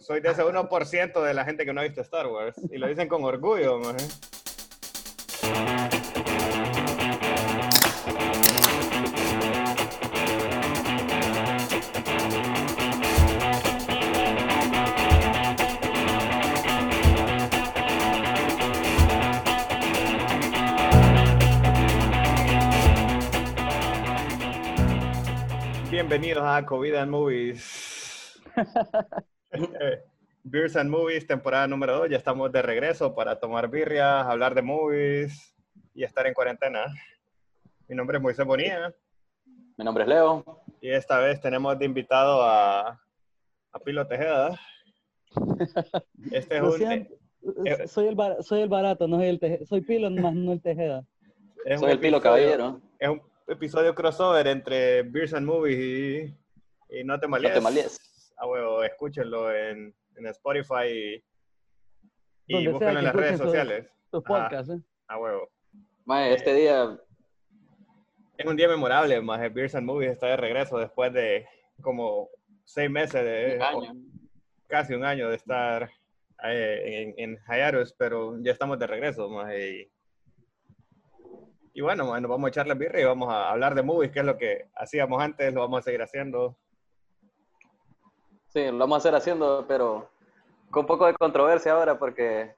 soy de ese 1% de la gente que no ha visto Star Wars. Y lo dicen con orgullo, maje. Bienvenidos a COVID and Movies. Beers and Movies, temporada número 2. Ya estamos de regreso para tomar birria, hablar de movies y estar en cuarentena. Mi nombre es Moisés Bonilla Mi nombre es Leo. y esta vez tenemos de invitado a, a Pilo Tejeda. Este es un, eh, soy, el bar- soy el barato, no soy el Tejeda. Soy Pilo, más no el Tejeda. es Soy el Pilo episodio- Caballero. Es un episodio crossover entre Beers and Movies y, y No Te No Malies. te malies. A huevo, escúchenlo en, en Spotify y, y búsquenlo en las redes sociales. Tus podcasts, ¿eh? A huevo. Mae, este día, Es un día memorable, más Beers and Movies está de regreso después de como seis meses de un año. casi un año de estar eh, en, en hiatus, pero ya estamos de regreso, más y, y bueno, nos vamos a echar la birra y vamos a hablar de movies, que es lo que hacíamos antes, lo vamos a seguir haciendo. Sí, lo vamos a hacer haciendo, pero con un poco de controversia ahora porque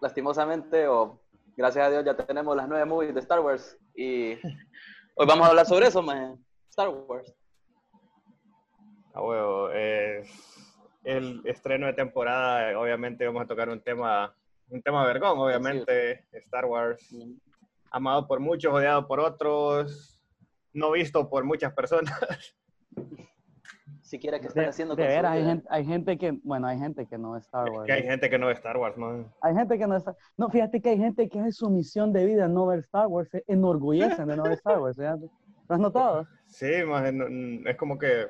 lastimosamente o gracias a Dios ya tenemos las nueve movies de Star Wars y hoy vamos a hablar sobre eso, mae. Star Wars. A huevo, el estreno de temporada, obviamente vamos a tocar un tema, un tema vergón, obviamente, Star Wars, amado por muchos, odiado por otros, no visto por muchas personas. Si quiere que estén De, haciendo de con su veras, hay gente, hay gente que, bueno, hay gente que no es Star Wars. que hay ¿eh? gente que no ve Star Wars, man. Hay gente que no está. No, fíjate que hay gente que es su misión de vida no ver Star Wars, se enorgullecen de no ver Star Wars. fíjate. ¿Lo has notado? Sí, más es como que,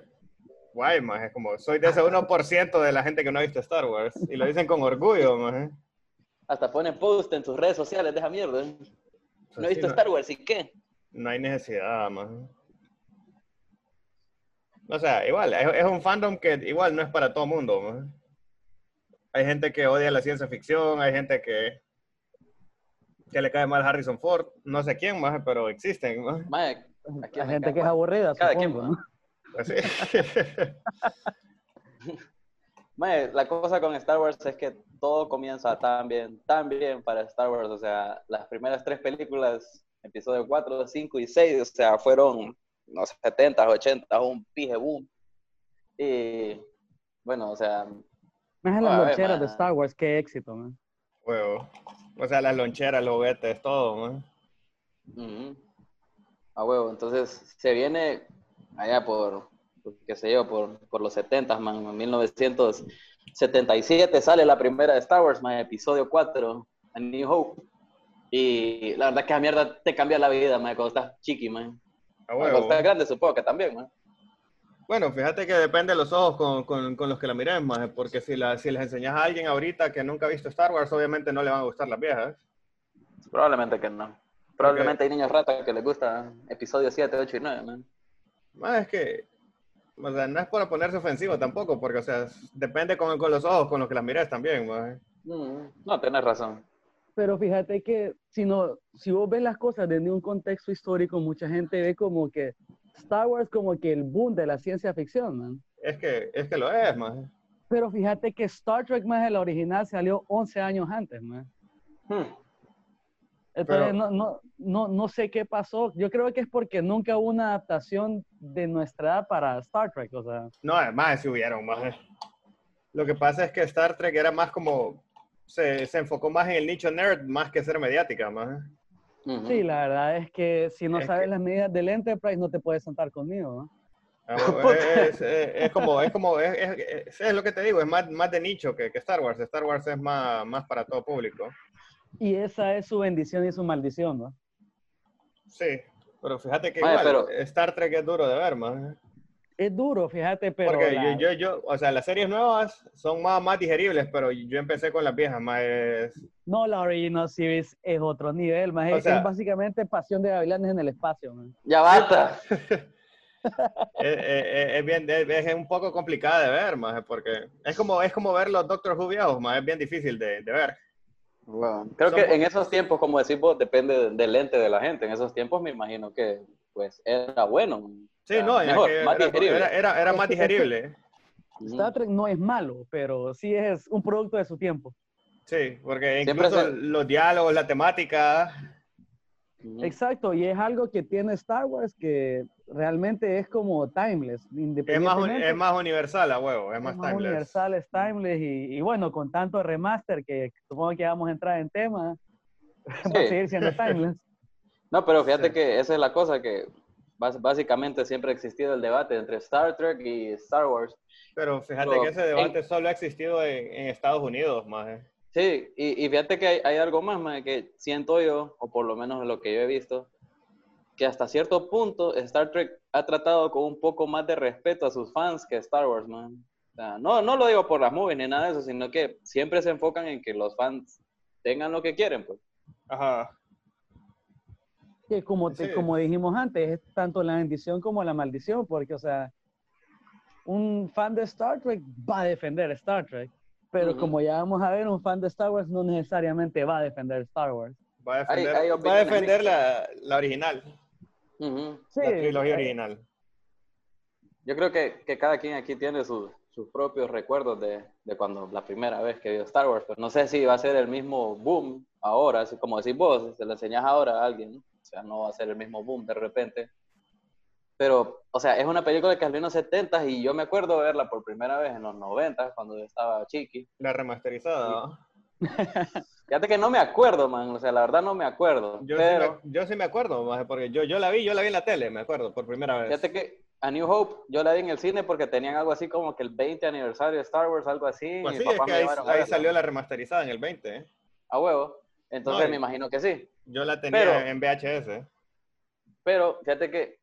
guay, más es como, soy de ese 1% de la gente que no ha visto Star Wars. Y lo dicen con orgullo, más. Hasta ponen post en sus redes sociales de esa mierda. No he visto Star Wars, ¿y qué? No hay necesidad, más. O sea, igual, es, es un fandom que igual no es para todo mundo. Hay gente que odia la ciencia ficción, hay gente que, que le cae mal Harrison Ford, no sé quién más, pero existen, aquí Hay gente que es aburrida, Cada quien, supongo. ¿no? ¿no? Pues. Mae, la cosa con Star Wars es que todo comienza tan bien, tan bien para Star Wars. O sea, las primeras tres películas, episodio 4, 5 y 6, o sea, fueron, no sé, 70, 80, un pije boom. Y bueno, o sea, Más en A las ver, loncheras de man. Star Wars, qué éxito, man. Huevo. O sea, las loncheras, los juguetes, todo, más. ujú, a huevo. Entonces, se viene allá por, por, qué sé yo, por, por los 70, man, en 1977 sale la primera de Star Wars, man, episodio 4, A New Hope. Y la verdad que esa mierda te cambia la vida, man, cuando estás chiqui, man. A Cuando huevo. estás grande, supongo que también, man. Bueno, fíjate que depende de los ojos con, con, con los que la miren, más, porque si, la, si les enseñas a alguien ahorita que nunca ha visto Star Wars, obviamente no le van a gustar las viejas. Probablemente que no. Probablemente hay niños ratas que les gusta episodio 7, 8 y 9, man. Más es que, o sea, no es por ponerse ofensivo tampoco, porque, o sea, depende con, con los ojos con los que las mires también, más. Mm, no, tenés razón. Pero fíjate que si, no, si vos ves las cosas desde un contexto histórico, mucha gente ve como que Star Wars como que el boom de la ciencia ficción, man. Es que, es que lo es, más. Pero fíjate que Star Trek más el original salió 11 años antes, man. Hmm. Entonces Pero- no, no, no, no sé qué pasó. Yo creo que es porque nunca hubo una adaptación de nuestra edad para Star Trek, o sea. No, además, si hubieron, más. Lo que pasa es que Star Trek era más como, se, se enfocó más en el nicho nerd, más que ser mediática, más. Sí, la verdad es que si no Es sabes que- las medidas del Enterprise no te puedes sentar conmigo, ¿no? Ah, Es, es- es como, es como, es, es- lo que te digo, es más, más de nicho que, que Star Wars. Star Wars es más, más para todo público. Y esa es su bendición y su maldición, ¿no? Sí, pero fíjate que Vaya, igual, pero- Star Trek es duro de ver, más. Es duro, fíjate, pero... Porque la- yo, yo, yo, o sea, las series nuevas son más, más digeribles, pero yo empecé con las viejas, más es- No, la original series es otro nivel, más es, sea- es básicamente pasión de gavilanes en el espacio, man. Ya basta. es, es, bien, es, un poco complicada de ver, más porque es como, es como ver los Doctor Who viejos, más es bien difícil de, de ver. Bueno, creo que en esos tiempos, como decimos, depende del lente de la gente. En esos tiempos me imagino que pues era bueno. Sí, no, era, más digerible. Era, era, más digerible. Star Trek no es malo, pero sí es un producto de su tiempo. Sí, porque incluso los diálogos, la temática. Exacto, y es algo que tiene Star Wars que realmente es como timeless. Es más, es más universal, a huevo, es más, es más universal, es timeless, y, bueno, con tanto remaster que supongo que vamos a entrar en tema, va a seguir siendo timeless. No, pero fíjate que esa es la cosa, que básicamente siempre ha existido el debate entre Star Trek y Star Wars. Pero fíjate que ese debate solo ha existido en, Estados Unidos, más. Sí, y, fíjate que hay, algo más, más, que siento yo, o por lo menos lo que yo he visto, que hasta cierto punto Star Trek ha tratado con un poco más de respeto a sus fans que Star Wars, man. no, no lo digo por las movies ni nada de eso, sino que siempre se enfocan en que los fans tengan lo que quieren, pues. Ajá que como, como dijimos antes, es tanto la bendición como la maldición, porque, o sea, un fan de Star Trek va a defender Star Trek, pero como ya vamos a ver, un fan de Star Wars no necesariamente va a defender Star Wars. Va a defender, va a defender la, la, original. sí, la trilogía original. Yo creo que, que cada quien aquí tiene sus propios recuerdos de, de, cuando la primera vez que vio Star Wars, pero no sé si va a ser el mismo boom ahora, así como decís vos, se lo enseñas ahora a alguien. O sea, no va a ser el mismo boom de repente. Pero, o sea, es una película que salió en los 70 y yo me acuerdo verla por primera vez en los 90 cuando yo estaba chiqui. La remasterizada. Fíjate que no me acuerdo, man. O sea, la verdad no me acuerdo. Yo, sí, me, yo sí me acuerdo, porque yo, yo la vi, yo la vi en la tele, me acuerdo, por primera vez. Fíjate que a New Hope yo la vi en el cine porque tenían algo así como que el 20 aniversario de Star Wars, algo así. Pues sí, es que ahí, salió la remasterizada en el 20, ¿eh? A huevo. Entonces me imagino que sí. Yo la tenía en VHS. Pero fíjate que,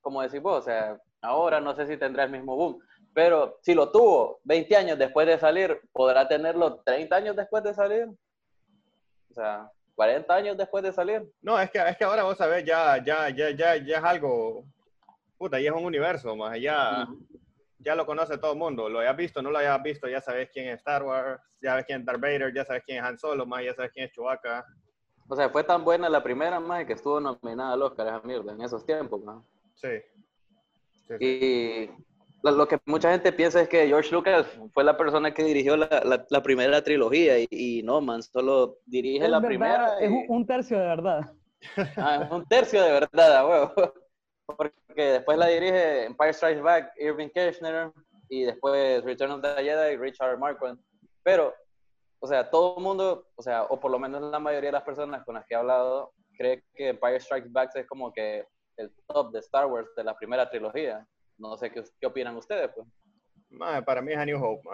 como decís vos, o sea, ahora no sé si tendrá el mismo boom, pero si lo tuvo 20 años después de salir, ¿podrá tenerlo 30 años después de salir? O sea, 40 años después de salir. No, es que, es que ahora vos sabés, ya, ya, ya, ya, ya es algo, puta, ya es un universo, más allá ya lo conoce todo el mundo. Lo hayas visto, no lo hayas visto, ya sabes quién es Star Wars, ya sabes quién es Darth Vader, ya sabes quién es Han Solo, más ya sabes quién es Chewbacca. O sea, fue tan buena la primera, más que estuvo nominada al Oscar, esa mierda, en esos tiempos, ¿no? Sí. Y lo, que mucha gente piensa es que George Lucas fue la persona que dirigió la, la, primera trilogía y, no, man, solo dirige la primera. Es un tercio de verdad. Ah, es un tercio de verdad, a huevo porque después la dirige Empire Strikes Back Irving Kirchner y después Return of the Jedi Richard Marquand. Pero, o sea, todo el mundo, o sea, o por lo menos la mayoría de las personas con las que he hablado, cree que Empire Strikes Back es como que el top de Star Wars de la primera trilogía. No sé qué, qué opinan ustedes, pues. para mí es A New Hope,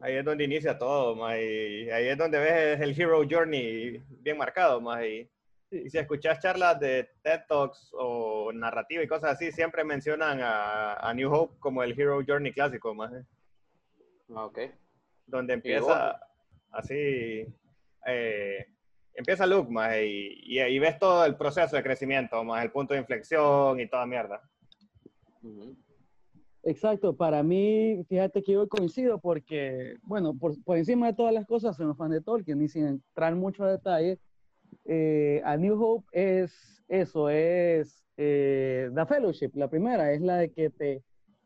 Ahí es donde inicia todo, y ahí es donde ves el Hero Journey bien marcado, más y y si escuchas charlas de TED Talks o narrativa y cosas así, siempre mencionan a, New Hope como el Hero Journey clásico, más. ok. Donde empieza así, eh, empieza Luke, más, y, y, ves todo el proceso de crecimiento, más el punto de inflexión y toda mierda. Exacto, para mí, fíjate que yo coincido porque, bueno, por, por encima de todas las cosas, soy un fan de Tolkien y sin entrar mucho a detalle, eh, a New Hope es eso, es eh, The Fellowship, la primera, es la de que te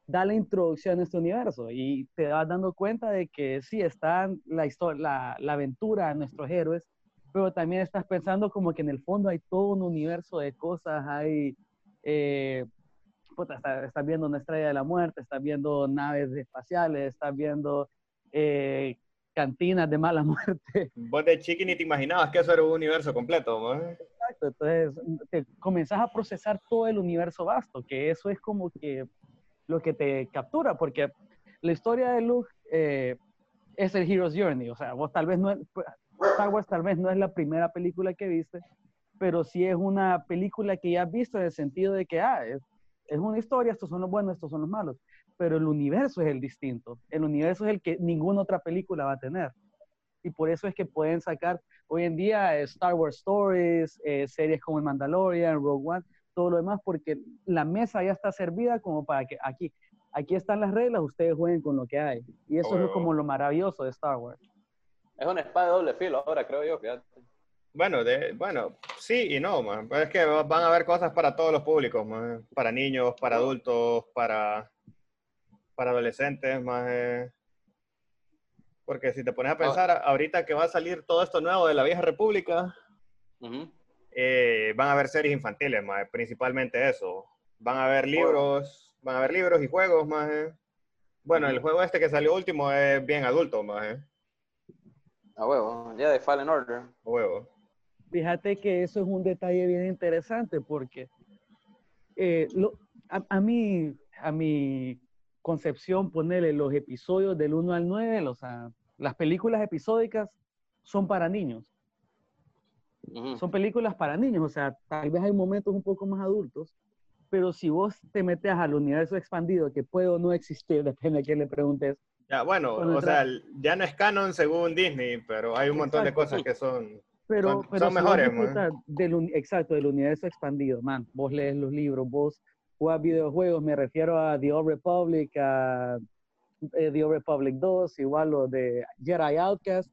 da la introducción a este universo y te vas dando cuenta de que sí, está la, historia, la, aventura de nuestros héroes, pero también estás pensando como que en el fondo hay todo un universo de cosas, hay... Eh, estás, viendo una estrella de la muerte, estás viendo naves espaciales, estás viendo eh, cantinas de mala muerte. Vos de chiqui ni te imaginabas que eso era un universo completo, ¿no? Exacto, entonces te comenzás a procesar todo el universo vasto, que eso es como que lo que te captura, porque la historia de Luke eh, es el Hero's Journey, o sea, vos tal vez no, Star Wars tal vez no es la primera película que viste, pero sí es una película que ya has visto en el sentido de que, ah, es, es una historia, estos son los buenos, estos son los malos pero el universo es el distinto. El universo es el que ninguna otra película va a tener. Y por eso es que pueden sacar hoy en día eh, Star Wars Stories, eh, series como El Mandalorian, Rogue One, todo lo demás, porque la mesa ya está servida como para que aquí, aquí están las reglas, ustedes jueguen con lo que hay. Y eso es como lo maravilloso de Star Wars. Es una espada de doble filo ahora, creo yo, fíjate. Bueno, de, bueno, sí y no, man. Es que va- van a haber cosas para todos los públicos, man. Para niños, para adultos, para, para adolescentes, más. eh. Porque si te pones a pensar, ahorita que va a salir todo esto nuevo de la vieja república. Eh, van a haber series infantiles, más, principalmente eso. Van a haber libros, van a haber libros y juegos, más. Bueno, el juego este que salió último es bien adulto, más. A huevo, ya de Fallen Order. Huevo. Fíjate que eso es un detalle bien interesante porque eh, lo- a, a mí, a mi concepción, ponerle los episodios del 1 al 9, o sea, las películas episódicas son para niños. Son películas para niños, o sea, tal vez hay momentos un poco más adultos, pero si vos te metes al universo expandido, que puede o no existir, depende a quién le preguntes, Ya, bueno, o sea, ya no es canon según Disney, pero hay un montón de Exacto. cosas que son... pero, Son- pero son si mejores, del, exacto, del universo expandido, man, vos lees los libros, vos jugás videojuegos, me refiero a The Old Republic, a eh, The Old Republic 2, igual los de Jedi Outcast,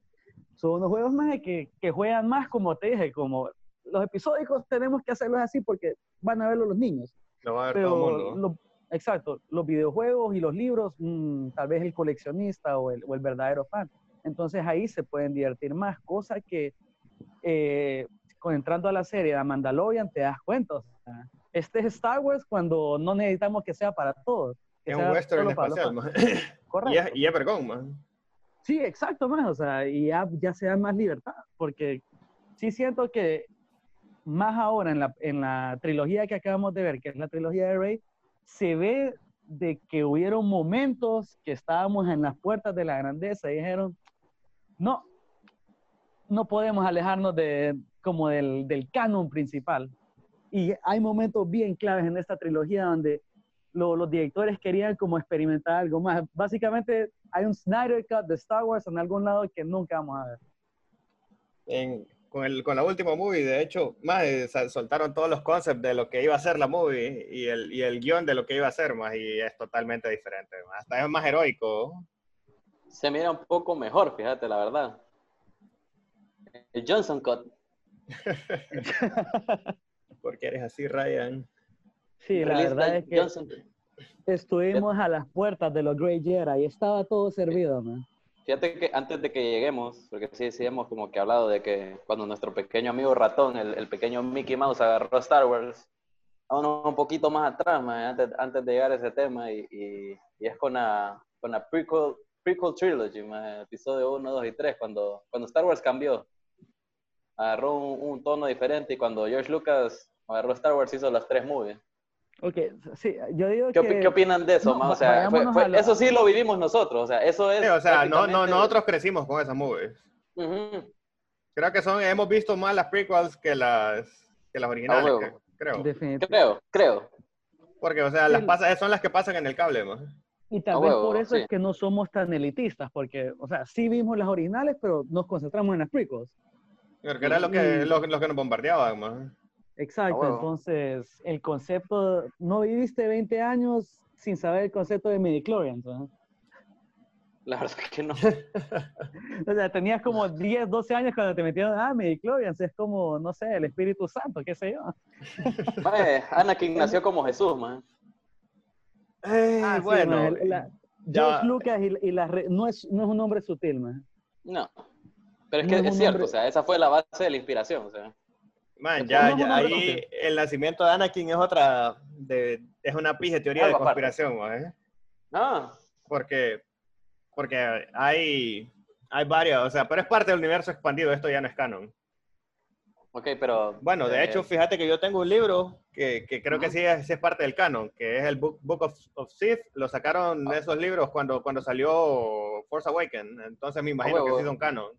son unos juegos más que, que juegan más, como te dije, como los episódicos tenemos que hacerlos así porque van a verlo los niños. Lo va a ver todo el pero mundo. lo- exacto, los videojuegos y los libros, mm, tal vez el coleccionista o el, o el verdadero fan. Entonces ahí se pueden divertir más, cosa que eh, con- entrando a la serie de Mandalorian te das cuenta. o sea, este es Star Wars cuando no necesitamos que sea para todos. que Es sea un western espacial, man. y, Correcto. es, y es vergón, man. Sí, exacto, más, o sea, y ya, ya se da más libertad, porque sí siento que más ahora en la, en la trilogía que acabamos de ver, que es la trilogía de Rey, se ve de que hubieron momentos que estábamos en las puertas de la grandeza y dijeron, no, no podemos alejarnos de, como del, del canon principal. Y hay momentos bien claves en esta trilogía donde lo- los directores querían como experimentar algo más. Básicamente hay un Snyder Cut de Star Wars en algún lado que nunca vamos a ver. En- con, el, con la última movie, de hecho, más eh, soltaron todos los concepts de lo que iba a ser la movie y el, y el guion de lo que iba a ser, más, y es totalmente diferente. más. Hasta es más heroico. Se mira un poco mejor, fíjate, la verdad. El Johnson Cut. Porque eres así, Ryan. Sí, la Realista verdad es que Johnson. Estuvimos a las puertas de los Grey Jedi y estaba todo servido, man. Fíjate que antes de que lleguemos, porque sí, sí hemos como que hablado de que cuando nuestro pequeño amigo ratón, el, el pequeño Mickey Mouse, agarró Star Wars, vámonos un poquito más atrás, man, antes, antes de llegar a ese tema, y, y- y es con la, con la prequel, prequel trilogy, man, episodio 1, 2 y 3, cuando, cuando Star Wars cambió. Agarró un, un tono diferente y cuando George Lucas agarró Star Wars hizo las tres movies. Ok, sí, yo digo ¿Qué, que... qué opinan de eso, No? O sea, fue- fue- la- eso sí lo vivimos nosotros, o sea, eso es... Sí, o sea, no, no, prácticamente- nosotros crecimos con esas movies. Ujú. Creo que son, hemos visto más las prequels que las, que las originales, huevo. que- creo. Creo, creo. Porque, o sea, Sí. las pasa, son las que pasan en el cable, man. Y tal vez por eso sí. es que no somos tan elitistas, porque, o sea, sí vimos las originales, pero nos concentramos en las prequels. Porque era lo que, lo, lo que nos bombardeaban, man. Exacto, entonces el concepto, no viviste 20 años sin saber el concepto de midichlorians, ¿no? La verdad es que no. O sea, tenías como 10, 12 años cuando te metieron, ah, midichlorians, es como, no sé, el Espíritu Santo, qué sé yo. Mae, Anakin nació como Jesús, man. Ah, sí, bueno, man, el- la- ya- George Lucas y, y la re- no, es, no es un nombre sutil, man. No. Pero es No que es cierto, hombre- o sea, esa fue la base de la inspiración, o sea. Man, ya, ya, ahí el nacimiento de Anakin es otra, de, es una pija teoría de Algo conspiración, ¿eh? Ah, Porque, porque hay, hay varias, o sea, pero es parte del universo expandido, esto ya no es canon. ok, pero... Bueno, de eh, hecho, fíjate que yo tengo un libro que, que creo que sí es, sí es parte del canon, que es el Book, Book of, of Sith. Lo sacaron de Ah. esos libros cuando, cuando salió Force Awakens. Entonces me imagino que huevo. sí son canon.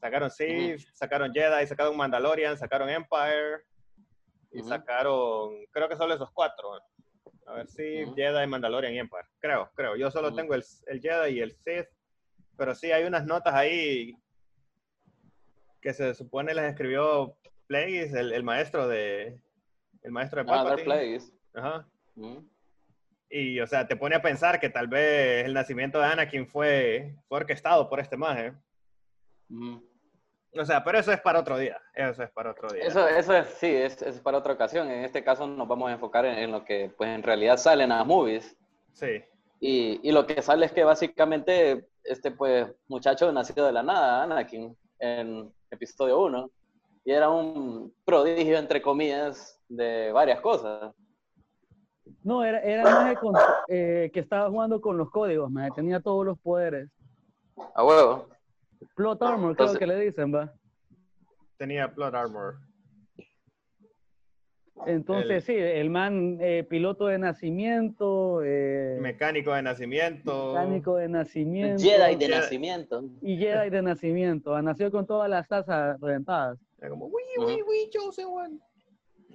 Sacaron Sith, sacaron Jedi, sacaron Mandalorian, sacaron Empire y sacaron, creo que solo esos cuatro. A ver, Ujú. Jedi, Mandalorian y Empire. Creo, creo. Yo solo tengo el, el Jedi y el Sith, pero sí hay unas notas ahí que se supone las escribió Plagueis, el, el maestro de el maestro de Ah, Palpatine. Plagueis. Ajá. Y, o sea, te pone a pensar que tal vez el nacimiento de Anakin fue, fue orquestado por este maje. Mm. O sea, pero eso es para otro día. Eso es para otro día. Eso, eso es, sí, es, es para otra ocasión. En este caso nos vamos a enfocar en, en lo que pues en realidad sale en las movies. Sí. Y, y lo que sale es que básicamente este pues muchacho nacido de la nada, Anakin, en episodio 1, y era un prodigio, entre comillas, de varias cosas. No, era, era más eh, que estaba jugando con los códigos, man. tenía todos los poderes. A huevo. Plot armor, creo Entonces- que le dicen, va. Tenía plot armor. Entonces, El- sí, el man eh, piloto de nacimiento, eh, Mecánico de nacimiento. mecánico de nacimiento. Jedi de Jedi. nacimiento. Y Jedi de nacimiento. Nació con todas las tazas reventadas. Era como, uy, uy, uy, chosen one.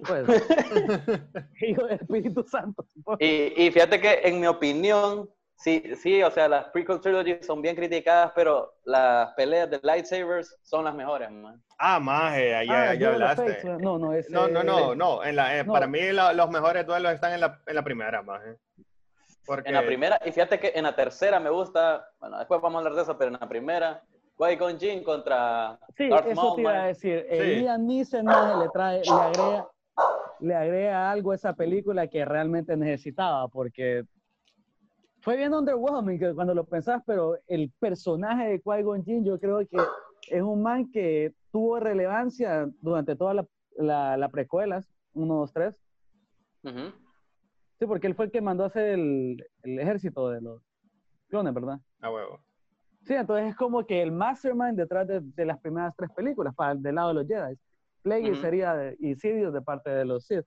Pues, hijo del Espíritu Santo. Y, y fíjate que en mi opinión, sí, sí, o sea, las prequel trilogies son bien criticadas, pero las peleas de lightsabers son las mejores, man. Ah, maje, ya, Ah, ya hablaste. Fates, No, no, ese- No, no, no, no. En la, eh, no. Para mí la- los mejores duelos están en la, en la primera, maje. Porque, En la primera, y fíjate que en la tercera me gusta, bueno, después vamos a hablar de eso, pero en la primera, Qui-Gon Jinn contra Sí, Darth eso Maul, te iba a man. decir. Sí. Liam Neeson le trae, le agrega, le agrega algo a esa película que realmente necesitaba, porque fue bien underwhelming cuando lo pensás, pero el personaje de Qui-Gon Jinn yo creo que es un man que tuvo relevancia durante todas las la, la precuelas, 1, 2, 3. Ujú. Sí, porque él fue el que mandó a hacer el, el ejército de los clones, ¿verdad? a huevo. Sí, entonces es como que el mastermind detrás de, de las primeras tres películas, para el del lado de los Jedi. Plagueis Ujú. sería de, y Sidious de parte de los Sith.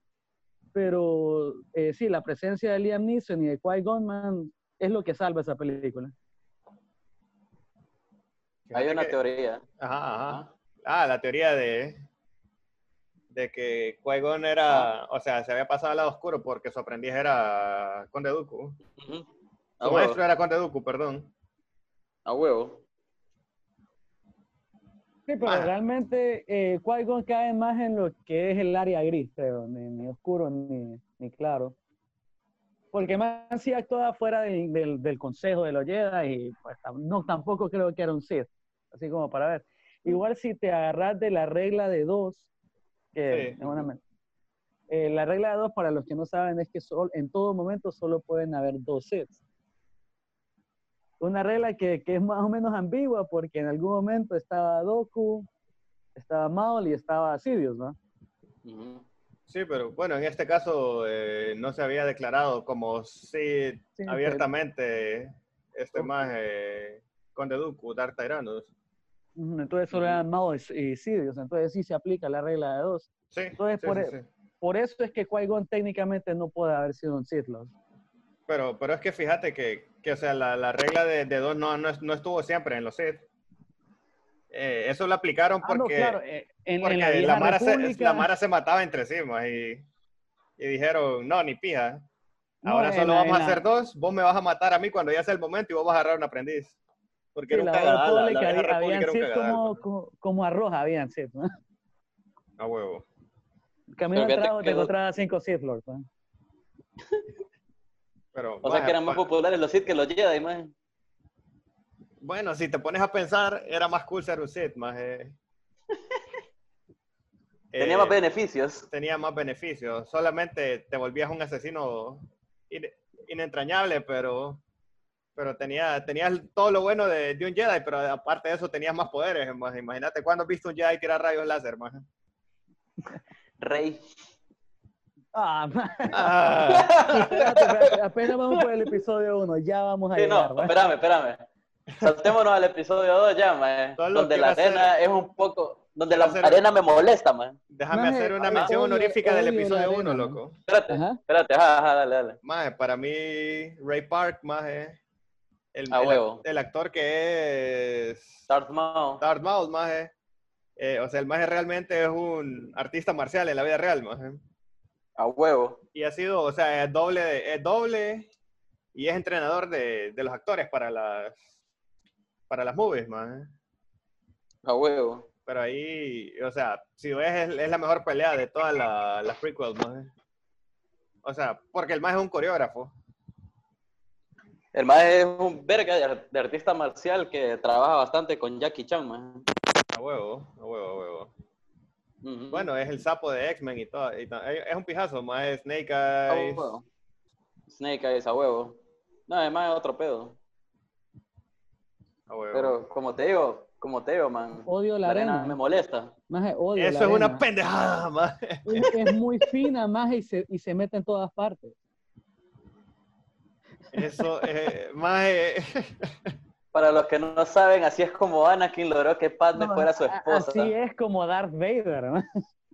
Pero eh, sí, la presencia de Liam Neeson y de Qui-Gon es lo que salva esa película. Hay una que- teoría. Ajá, ajá. Ah, la teoría de, de que Qui-Gon era, o sea, se había pasado al lado oscuro porque su aprendiz era Conde Dooku. Su huevo. maestro era Conde Dooku, perdón. A huevo. Sí, pero Ah. realmente eh, Qui-Gon cae más en lo que es el área gris, creo, ni, ni oscuro ni, ni claro. Porque más sí actúa fuera del, del, del consejo de los Jedi y pues no, tampoco creo que era un Sith, así como para ver. Igual si te agarras de la regla de dos, que Sí. es una eh, la regla de dos, para los que no saben, es que sol- en todo momento solo pueden haber dos Siths. Una regla que, que es más o menos ambigua porque en algún momento estaba Doku, estaba Maul y estaba Sidious, ¿no? Ujú. Sí, pero bueno, en este caso eh, no se había declarado como sí, Sí, abiertamente este más eh, Conde Dooku, Darth Tyrannus. Ujú, Entonces solo eran y y Sidious, entonces sí se aplica la regla de dos. Sí, Entonces, sí, por, sí, e- por eso es que Qui-Gon técnicamente no puede haber sido un Sith. Pero, pero es que fíjate que, que o sea, la, la regla de, de dos no, no, no estuvo siempre en los Sith. Eh, eso lo aplicaron Ah, no, porque, claro, eh, en, en porque la la, vieja Mara se, República- la Mara se mataba entre sí, más, y, y dijeron, no, ni pija. No, Ahora en solo la- vamos a en la- hacer dos, vos me vas a matar a mí cuando ya sea el momento y vos vas a agarrar un aprendiz. Porque Sí, era un la cagadal, la, la había- habían era un cagadal, como, como, como arroz, habían ¿no? A huevo. Camino al que te encontraba cinco Sith Lords, ¿no? Pero, O sea vaya, que eran más populares los Sith que los Jedi, man. Bueno, si te pones a pensar, era más cool ser un Sith, más. eh. Tenía Eh, más beneficios. tenía más beneficios. Solamente te volvías un asesino in- inentrañable, pero, pero tenía, tenías todo lo bueno de, de un Jedi, pero aparte de eso tenías más poderes. más. Imagínate cuándo has visto un Jedi tirar rayos láser, más. Rey. Ah, man. Ah, Espérate, apenas vamos por el episodio 1, ya vamos a Sí, llegar, no, espérame, espérame. Saltémonos al episodio 2 ya, man. Donde la hacer- arena es un poco. Donde la arena me molesta, man. déjame Maje, hacer una mención odio- honorífica del odio episodio arena, 1, man. loco. Espérate, Ajá. espérate, ajá, ajá, dale, dale. Más, para mí, Ray Park, más, el, A el- huevo. el actor que es Darth Maul. Darth Maul, maje. Eh, o sea, el maje realmente es un artista marcial en la vida real, maje. A huevo. Y ha sido, o sea, es doble, de- es doble y es entrenador de, de los actores para las para las movies, maje. A huevo. pero ahí, o sea, si ves, es, es la mejor pelea de todas la- las prequels, ¿no? O sea, porque el más es un coreógrafo. El más es un verga de, ar- de artista marcial que trabaja bastante con Jackie Chan, man. A huevo, a huevo, a huevo. Bueno, es el sapo de X-Men y todo. y es un pijazo, más es Snake A Eyes. huevo. Snake Eyes a huevo. No, además es otro pedo. Pero como te digo, como te digo, man. Odio la arena. me molesta. Maje, odio la Eso es una pendejada. Es, es muy fina, más y se, y se mete en todas partes. Eso, eh, más. Para los que no saben, así es como Anakin logró que Padme No, fuera su esposa. Así es como Darth Vader, ¿no?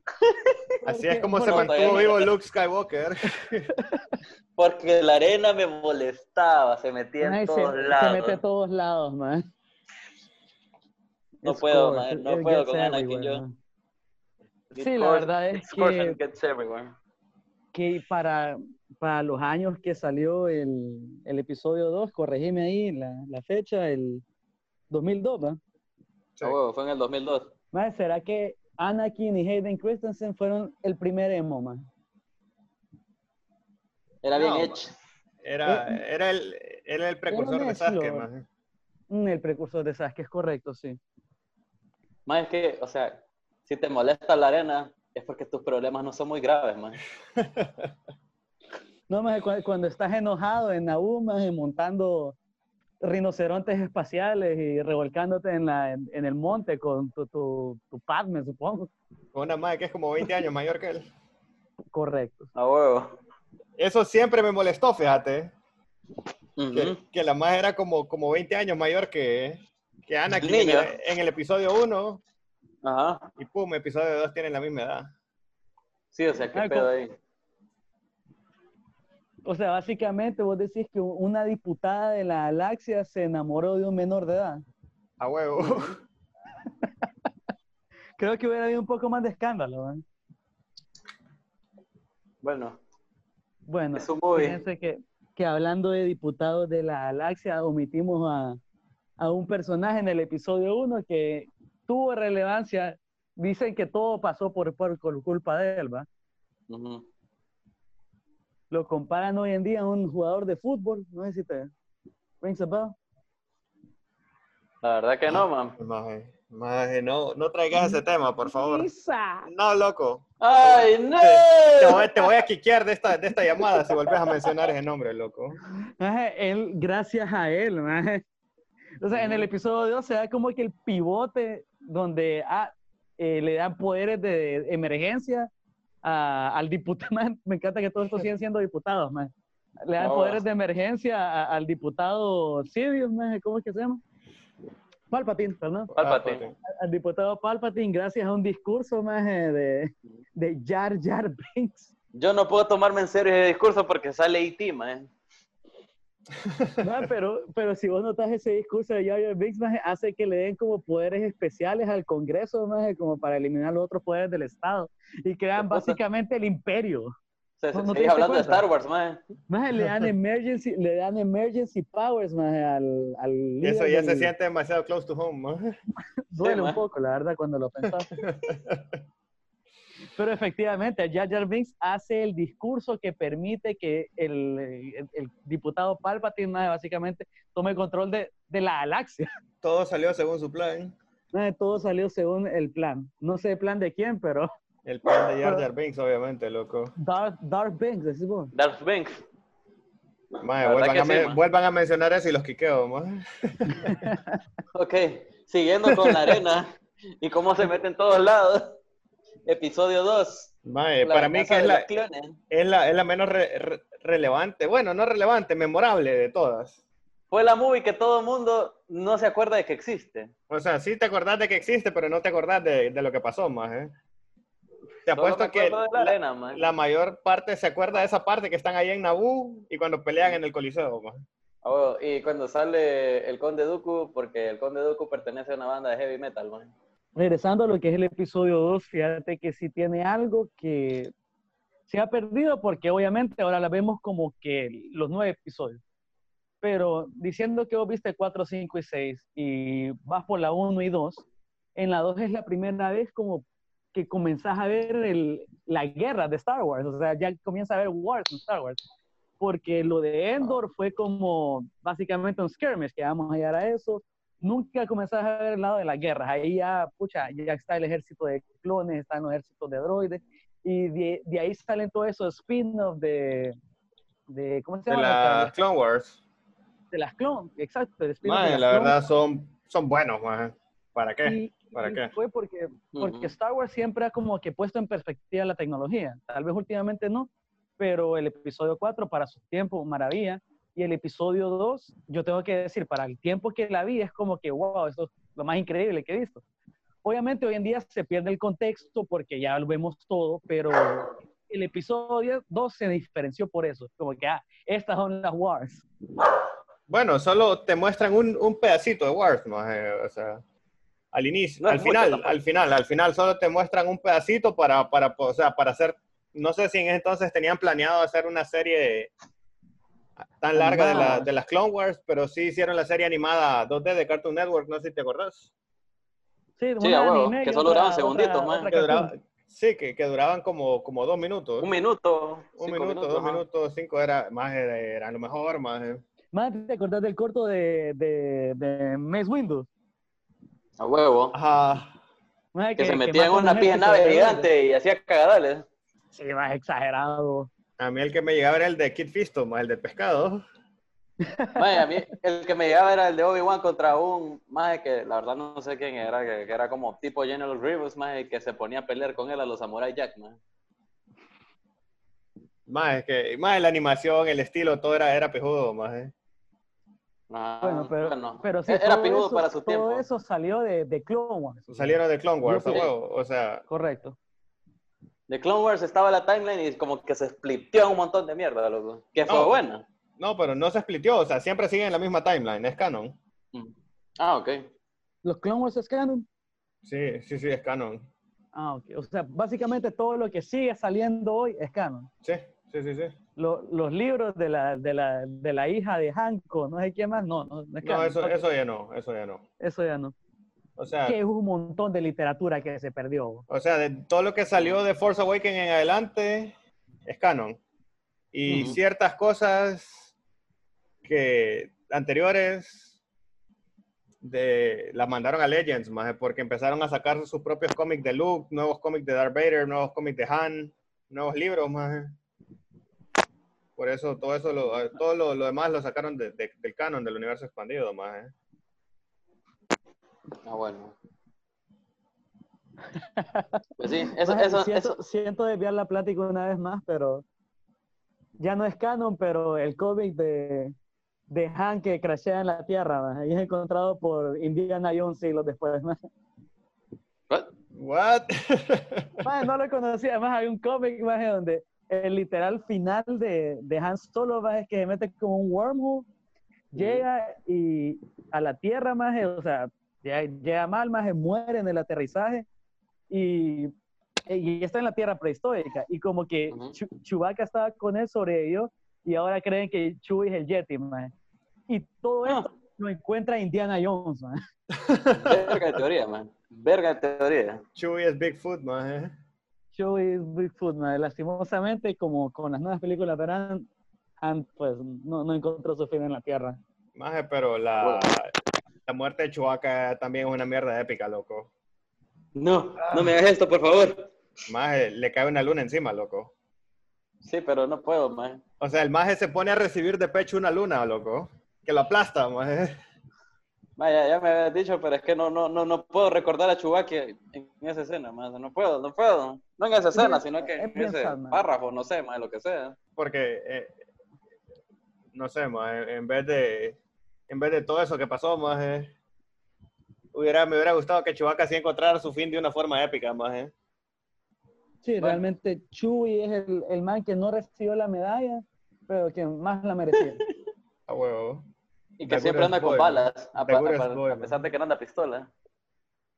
así es como se mantuvo vivo Luke Skywalker. Porque la arena me molestaba, se metía en se, todos se lados. mete a todos lados, man. No It's puedo, man, no it puedo con Anakin, yo. Sí, la course- verdad es que- que para, para los años que salió el, el episodio 2, corregime ahí la, la fecha, el 2002, ¿va? Sí. Huevo, fue en el 2002. Mae, ¿Será que Anakin y Hayden Christensen fueron el primer emo, man? Era bien No, hecho. Era, era, el, era el precursor de mezclo. Sasuke, más. Mm, El precursor de Sasuke, es correcto, sí. Más es que, o sea, si te molesta la arena, es porque tus problemas no son muy graves, man. No, más cuando, estás enojado en Naboo, maje, montando rinocerontes espaciales y revolcándote en, la, en, en el monte con tu, tu, tu Padme, supongo. Una madre que es como 20 años mayor que él. Correcto. A huevo. Eso siempre me molestó, fíjate. Que, que la madre era como, como 20 años mayor que, que Anakin El en el, en el episodio 1. Ajá. Y pum, episodio 2 tienen la misma edad. Sí, o sea, qué pedo ahí. O sea, básicamente vos decís que una diputada de la galaxia se enamoró de un menor de edad. A huevo. Creo que hubiera habido un poco más de escándalo, ¿eh? Bueno, Bueno, Es un movie. fíjense que, que hablando de diputados de la galaxia, omitimos a, a un personaje en el episodio 1 que tuvo relevancia. Dicen que todo pasó por, por, por culpa de él, ¿va? ujú. Lo comparan hoy en día a un jugador de fútbol. No sé si te rings a bell. la verdad que no, man. Maje, maje, no, no traigas ese tema, por favor. Isa. No, loco. ¡Ay, no! Te voy, te voy a quiquear de esta, de esta llamada si vuelves a mencionar ese nombre, loco. Maje, Él, gracias a él, maje. O sea, en el episodio 2 se da como que el pivote donde ah, eh, le dan poderes de emergencia a- al diputado. Man, Me encanta que todos estos siguen siendo diputados, man. Le dan No. poderes de emergencia a- al diputado Sidious, maje, ¿cómo es que se llama? Palpatine, perdón. Palpatine. Al diputado Palpatine gracias a un discurso, maje, de, de Jar Jar Binks. Yo no puedo tomarme en serio ese discurso porque sale E.T., man. No, pero, pero si vos notas ese discurso de Jar Binks, maje, hace que le den como poderes especiales al Congreso, maje, como para eliminar los otros poderes del Estado. Y crean básicamente el imperio. O sea, No, te hablando de cuenta. Star Wars, man. Maje, le dan emergency, le dan emergency powers, maje, al, al líder Eso ya se del- siente demasiado close to home, maje. Duele Sí, un maje. poco, la verdad, cuando lo pensás. Pero efectivamente, Jar Jar Binks hace el discurso que permite que el, el- el diputado Palpatine, básicamente, tome control de, de la galaxia. Todo salió según su plan. Todo salió según el plan. No sé el plan de quién, pero El plan de Jar Jar Binks, obviamente, loco. Darth, Darth Binks, decís vos. Darth La verdad vuelvan, a sí, me- vuelvan a mencionar eso y los quiqueo. Ok, siguiendo con la arena y cómo se mete en todos lados. Episodio 2. Maje, la para mí que es la, es la, es la menos re- re- relevante. Bueno, no relevante, memorable de todas. Fue la movie que todo el mundo no se acuerda de que existe. O sea, sí te acordás de que existe, pero no te acordás de, de lo que pasó, maje. Te Solo me apuesto que la la, arena, man. la mayor parte se acuerda de esa parte que están ahí en Naboo y cuando pelean en el Coliseo, maje. Oh, y cuando sale el Conde Dooku, porque el Conde Dooku pertenece a una banda de heavy metal, man. Regresando a lo que es el episodio 2, fíjate que sí tiene algo que se ha perdido porque obviamente ahora la vemos como que los nueve episodios. Pero diciendo que vos viste 4, 5 y 6 y vas por la 1 y 2, en la 2 es la primera vez como que comenzás a ver el, la guerra de Star Wars, o sea, ya comienza a ver wars en Star Wars, porque lo de Endor fue como básicamente un skirmish, que vamos a llegar a eso, nunca comenzás a ver el lado de las guerras, ahí ya, pucha, ya está el ejército de clones, están los ejércitos de droides, y de, de ahí salen todos esos spin-offs de, de, ¿cómo se De llama? las Clone Wars. de las clones, exacto. el de las la Clone verdad son, son buenos, maje. ¿Para qué? Y, ¿Para y qué? Fue porque, porque Ujú. Star Wars siempre ha como que puesto en perspectiva la tecnología. Tal vez últimamente no, pero el episodio 4 para su tiempo, maravilla. Y el episodio 2, yo tengo que decir, para el tiempo que la vi, es como que, wow, eso es lo más increíble que he visto. Obviamente hoy en día se pierde el contexto porque ya lo vemos todo, pero el episodio 2 se diferenció por eso. Como que, ah, estas son las Wars. Bueno, solo te muestran un, un pedacito de Wars, maje, o sea, al inicio, No al final, al final, al final solo te muestran un pedacito para, para, o sea, para hacer, no sé si en ese entonces tenían planeado hacer una serie tan larga de, la- de las Clone Wars, pero sí hicieron la serie animada 2D de Cartoon Network, no sé si te acordás. Sí, Sí, una a huevo, anime que solo otra- duraban segunditos, otra- man. otra Que duraba- sí, que, que duraban como, como dos minutos. Un minuto. Un minuto, dos ajá. minutos, cinco era más era lo mejor, más Más, ¿te acordás del corto de, de, de Mace Windows? A huevo. Ajá. Más Que, se metía en una un pija nave gigante y hacía cagadales. Sí, más exagerado. A mí el que me llegaba era el de Kid Fisto, más el del pescado. A mí el que me llegaba era el de Obi-Wan contra un más que la verdad no sé quién era, que, que era como tipo General Grievous, más que se ponía a pelear con él a los Samurai Jack. Más es que, más la animación, el estilo, todo era, era pejudo, más. eh. Ah, Bueno, pero, bueno, pero sí, era todo pijudo para su todo tiempo. eso salió de, de Clone Wars. Salieron de Clone Wars, sí. huevo, o sea, Correcto. De Clone Wars estaba la timeline y como que se splitió un montón de mierda, loco. Que fue No. bueno. no, pero no se splitió, o sea, siempre siguen en la misma timeline, es canon. Mm. Ah, ok. ¿Los Clone Wars es canon? Sí, sí, sí, es canon. Ah, ok. O sea, básicamente todo lo que sigue saliendo hoy es canon. Sí, sí, sí, sí. Lo- los libros de la, de, la, de la hija de Hanko, no sé quién más, no, no, no es No, canon. eso, Ok, eso ya no, eso ya no. eso ya no. O sea, Que es un montón de literatura que se perdió. o sea, de todo lo que salió de Force Awakens en adelante es canon. Y Ujú. ciertas cosas que anteriores de, las mandaron a Legends, más porque empezaron a sacar sus propios cómics de Luke, nuevos cómics de Darth Vader, nuevos cómics de Han, nuevos libros, más. Por eso todo eso, lo, todo lo, lo demás lo sacaron de- de- del canon del universo expandido, más. Ah, bueno. Pues sí, eso, eso, siento, eso. siento desviar la plática una vez más, pero ya no es canon, pero el cómic de, de Han que crashea en la Tierra, y es encontrado por Indiana Jones siglos después. maje. What? What? Maje, no lo conocía, además hay un cómic maje, donde el literal final de, de Han Solo maje, es que se mete como un wormhole, llega y a la Tierra, maje, o sea, llega, llega mal, maje, muere en el aterrizaje y, y está en la Tierra prehistórica. Y como que Ujú. Chu- Chewbacca estaba con él sobre ellos y ahora creen que Chewie es el Yeti, maje. Y todo Ah. esto lo encuentra Indiana Jones, maje. Verga de teoría, man. Verga de teoría. Chewie es Bigfoot, más. Chewie es Bigfoot, maje. Lastimosamente, como con las nuevas películas verán, pues no, no encontró su fin en la Tierra. Maje, pero la. La muerte de Chewbacca también es una mierda épica, loco. No, no me hagas esto, por favor. Maje, le cae una luna encima, loco. Sí, pero no puedo, man. O sea, el maje se pone a recibir de pecho una luna, loco. Que lo aplasta, maje. Vaya, ya me habías dicho, pero es que no, no, no, no puedo recordar a Chewbacca en, en esa escena, man. No puedo, no puedo. No en esa Es escena, sino que es en ese párrafo, no sé, man, lo que sea. Porque, eh, no sé, maje, en vez de, en vez de todo eso que pasó, maje, hubiera, me hubiera gustado que Chewbacca sí encontrara su fin de una forma épica, maje. Sí, Bueno. realmente Chewie es el, el man que no recibió la medalla, pero que más la merecía. A huevo. Y que The siempre anda con balas, a, a Boy, a pesar de que no anda pistola.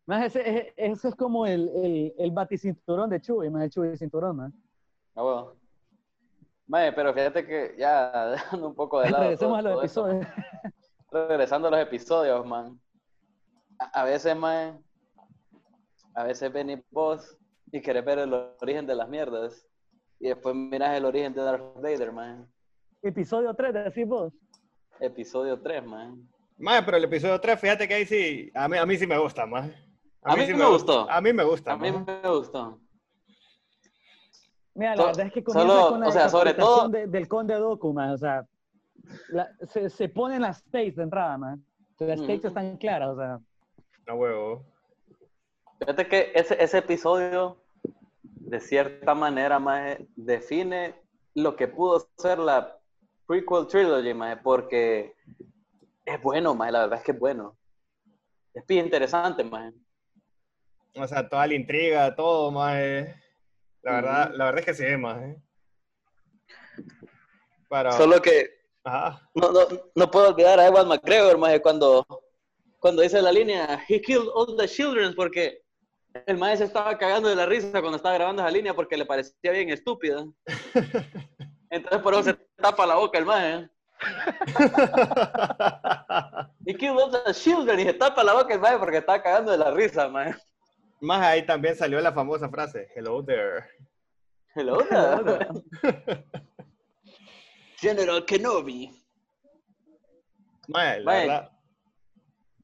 Más ese, ese- es como el, el, el baticinturón de Chewie, más el Chewie cinturón, man. Ah, bueno. Mae, pero fíjate que ya dejando un poco de lado. Regresemos todo- a los episodios. regresando a los episodios, man. A, a veces, man, a veces venís vos y querés ver el origen de las mierdas. Y después miras el origen de Darth Vader, man. Episodio 3, decís vos. Episodio 3, man. Mae, pero el episodio 3, fíjate que ahí sí, a mí, a mí sí me gusta, más. A mí sí me gustó. A mí me gusta. A mí me gustó. Mira, la So- verdad es que comienza solo, con la o sea, sobre todo- de- del conde Doku, man. O sea, la- se, se ponen las stakes de entrada, man. Las stakes Ujú. están claras, o sea. No huevo. Fíjate que ese, ese episodio, de cierta manera, más define lo que pudo ser la prequel trilogy, maje, porque es bueno, maje, la verdad es que es bueno. Es bien interesante, maje. O sea, toda la intriga, todo, más. La verdad, la verdad es que sí, más. Pero, Solo que ajá. no, no, no puedo olvidar a Ewan McGregor, maje, cuando, cuando dice la línea, he killed all the children, porque el se estaba cagando de la risa cuando estaba grabando esa línea porque le parecía bien estúpida. Entonces por eso se tapa la boca el. He killed all the children y se tapa la boca el maje porque estaba cagando de la risa, maje. Más ahí también salió la famosa frase, hello there. Hello there. General Kenobi. Mae, la Mae. verdad,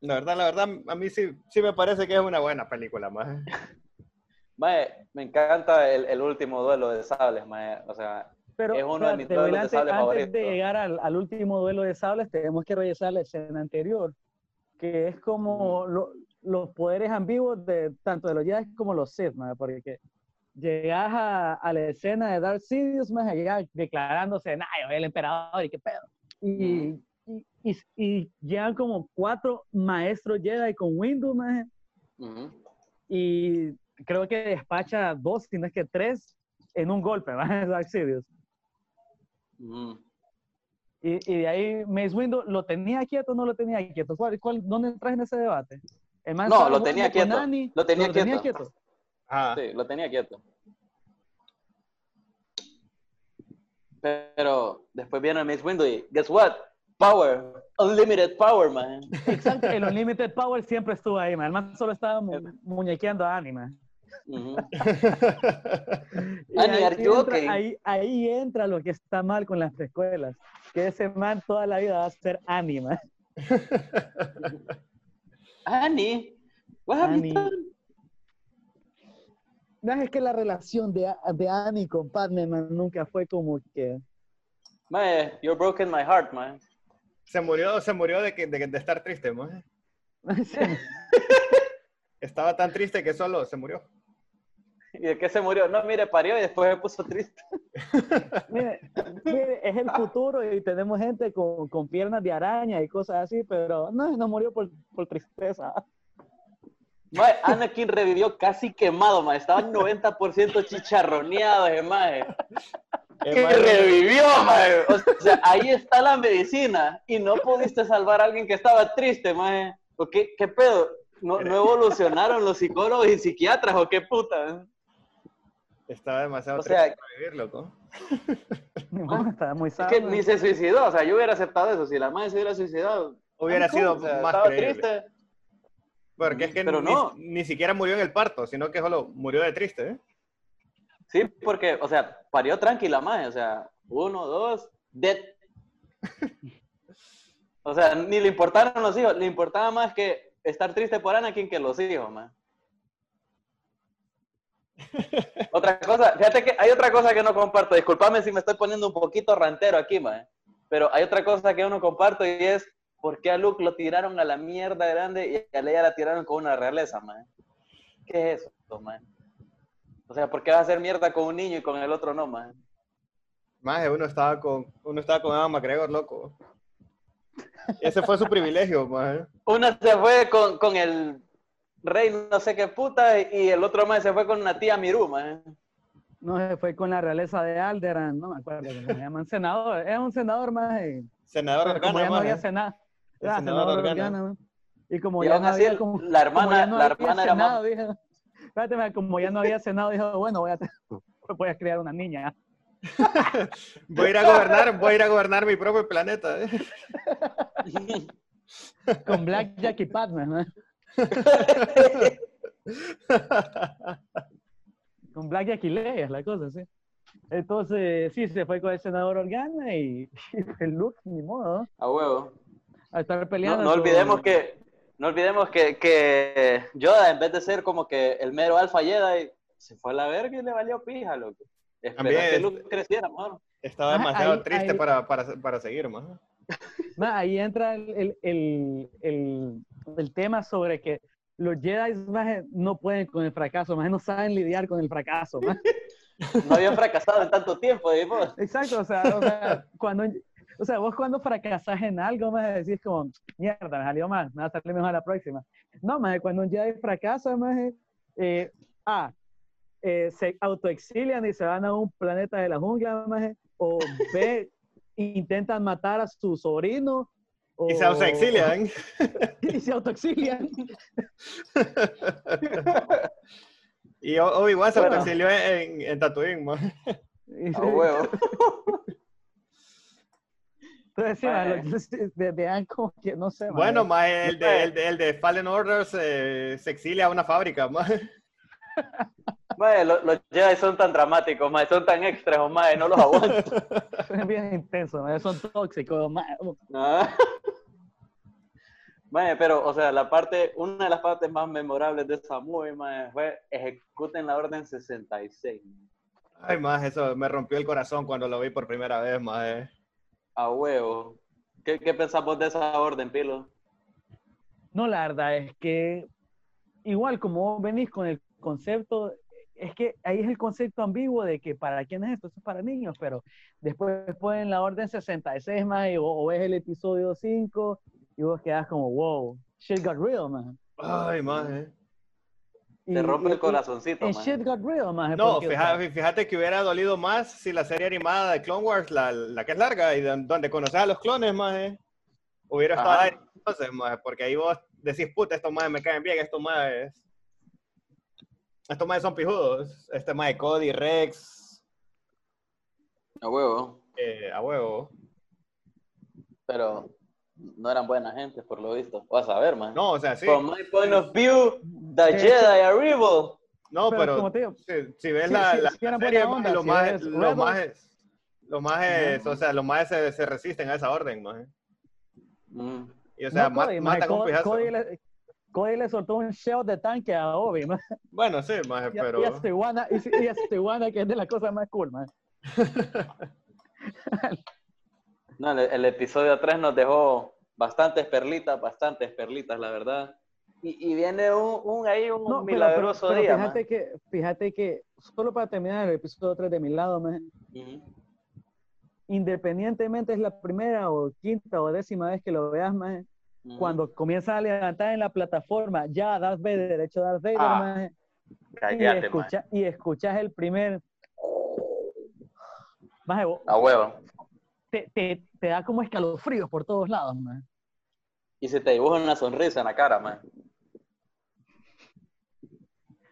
la verdad, la verdad, a mí sí, sí me parece que es una buena película, más. Me encanta el, el último duelo de sables, maje. O sea, Pero Es uno de mis duelos de antes, sable antes favoritos. de llegar al, al último duelo de sables, tenemos que revisar la escena anterior, que es como lo- los poderes ambiguos de tanto de los Jedi como los Sith, man, porque llegas a, a la escena de Darth Sidious, más allá declarándose, nah, yo soy el emperador y qué pedo. Y, y, y, y llegan como cuatro maestros Jedi con Windu, y creo que despacha dos, si no es que tres, en un golpe, ¿verdad? Darth Sidious. Y, y de ahí Mace Windu, ¿lo tenía quieto o no lo tenía quieto? ¿Cuál, cuál, ¿Dónde entras en ese debate? El man No, lo tenía quieto, Annie, lo tenía quieto. Ajá. Sí, lo tenía quieto. Pero después viene Miss Window y, guess what? Power. Unlimited power, man. Exacto, el Unlimited Power siempre estuvo ahí, man. El man solo estaba mu- muñequeando a man. Ujú. Y Annie, ahí, entra, okay? ahí, ahí entra lo que está mal con las precuelas. Que ese man toda la vida va a ser Annie, man. Annie, what have Annie. you done? No, es que la relación de, de Annie con Padme, man, nunca fue como que... Man, you're broken my heart, man. se murió, se murió de, que, de, de estar triste, maje. Estaba tan triste que solo se murió. ¿Y de qué se murió? No, mire, parió y después se puso triste. Mire, mire, es el futuro y tenemos gente con, con piernas de araña y cosas así, pero no, no murió por, por tristeza. Man, Anakin revivió casi quemado, man. Estaba 90% chicharroneado, maje. El que maje- revivió, mae. O sea, ahí está la medicina y no pudiste salvar a alguien que estaba triste, mae. ¿O qué, qué pedo? ¿No, ¿No evolucionaron los psicólogos y psiquiatras o qué puta? Estaba demasiado O sea- triste para vivir, loco. Estaba muy Es sano. que ni se suicidó, o sea, yo hubiera aceptado eso. Si la madre se hubiera suicidado, Hubiera cool, sido o sea, más estaba creíble. triste. Porque es que Pero ni, no. ni siquiera murió en el parto, sino que solo murió de triste, ¿eh? Sí, porque, o sea, parió tranquila más, o sea, uno, dos, dead. O sea, ni le importaron los hijos, le importaba más que estar triste por Anakin que los hijos, man. Otra cosa, fíjate que hay otra cosa que no comparto, discúlpame si me estoy poniendo un poquito rantero aquí, man, pero hay otra cosa que yo no comparto y es por qué a Luke lo tiraron a la mierda grande y a Leia la tiraron con una realeza, man. ¿Qué es eso, man? O sea, ¿por qué va a hacer mierda con un niño y con el otro no, man? Más uno estaba con, uno estaba con Evan McGregor, loco. Ese fue su privilegio, más. Una se fue con, con el rey no sé qué puta y el otro más se fue con una tía Miru, man. No, se fue con la realeza de Alderan, no me acuerdo cómo se llaman, senador, era un senador más. Senador pero como ya no había senado, El ah, senador senador Organa. Organa, y como Y ya aún no así, había, como, la como hermana, ya no la hermana era cenado, más... dije, espérate, como ya no había cenado, dijo, bueno, voy a, voy a criar una niña. Voy a ir a gobernar, voy a ir a gobernar mi propio planeta, ¿eh? Con Black Jack y Padme, man. Con Black y Aquiles, la cosa, sí. Entonces, sí, se fue con el senador Organa y, el look, ni modo. A huevo. A estar peleando. No, no olvidemos que, no olvidemos que, que Yoda, en vez de ser como que el mero alfa Jedi, se fue a la verga y le valió pija, loco. Esperó También que Luke creciera, mano. Estaba Ah, demasiado ahí- triste ahí- Para, para, para seguir, más. Ma, ahí entra el, el, el, el- el tema sobre que los Jedi maje, no pueden con el fracaso, más no saben lidiar con el fracaso. No habían fracasado en tanto tiempo, digamos. Exacto, o sea, o sea, cuando, o sea, vos cuando fracasás en algo, más decís como, mierda, me salió mal, me va a salir mejor la próxima. No, más cuando un Jedi fracasa, más eh, A, eh, se autoexilian y se van a un planeta de la jungla, maje, o B, intentan matar a su sobrino. Y se o- autoexilian. y se autoexilian. Y O- Obi-Wan se Bueno. autoexilió en, en Tatooine, más. Y- A huevo. Entonces, sí, los- vean como que, no sé. Bueno, más el de, el de, el de Fallen Order se, se exilia a una fábrica, más. Mae, lo- los Jedi son tan dramáticos, mae, son tan extremos, mae, no los aguanto. es bien intenso, ma, son tóxicos. ma. Ah. Mae, pero, o sea, la parte, una de las partes más memorables de esa movie, fue ejecuten la orden 66. Ay, más, eso me rompió el corazón cuando lo vi por primera vez, más. A huevo. ¿Qué, qué pensás vos de esa orden, Pilo? No, la verdad es que igual como vos venís con el concepto, es que ahí es el concepto ambiguo de que para quién es esto, esto es para niños, pero después ponen la orden 66 más y vos, o ves el episodio 5 y vos quedás como, wow, shit got real, man. Ay. Y- Te rompe y- el corazoncito, y- y mae. shit got real, man. No, fíjate, fíjate que hubiera dolido más si la serie animada de Clone Wars, la, la que es larga y don- donde conoces a los clones, más, hubiera estado ahí entonces, más, porque ahí vos decís, puta, estos más me caen bien, estos más, estos más son pijudos, este más Cody, Rex, A huevo. eh, a huevo. Pero no eran buena gente, por lo visto. Vas a ver, man. No, o sea, sí, From my point of view, the Jedi are evil. no, pero pero, como te digo, si, si ves sí, la, sí, la sí eran serie, onda, los si más, los Rebels. más, los más, o sea, los más se, se resisten a esa orden, más. Mm. Y o sea, no, Cody, man, matan con Cody. Cody le, Cody le soltó un shell de tanque a Obi, man. Bueno, sí, más, pero... y a Tijuana, y, y a Tijuana, que es de las cosas más cool, man. No, el, el episodio 3 nos dejó bastantes perlitas, bastantes perlitas, la verdad. Y, y viene un, un ahí, un No, pero- milagroso pero, pero día, fíjate que, fíjate que, solo para terminar el episodio 3 de mi lado, man, man. Ujú. independientemente es la primera o quinta o décima vez que lo veas, man, Ujú. cuando comienza a levantar en la plataforma, ya Darth Vader, hecho Darth Vader, Ah, man, y, escucha, y escuchas el primer... Vos- A huevo. te, te, te da como escalofríos por todos lados, man. Y se te dibuja una sonrisa en la cara, man.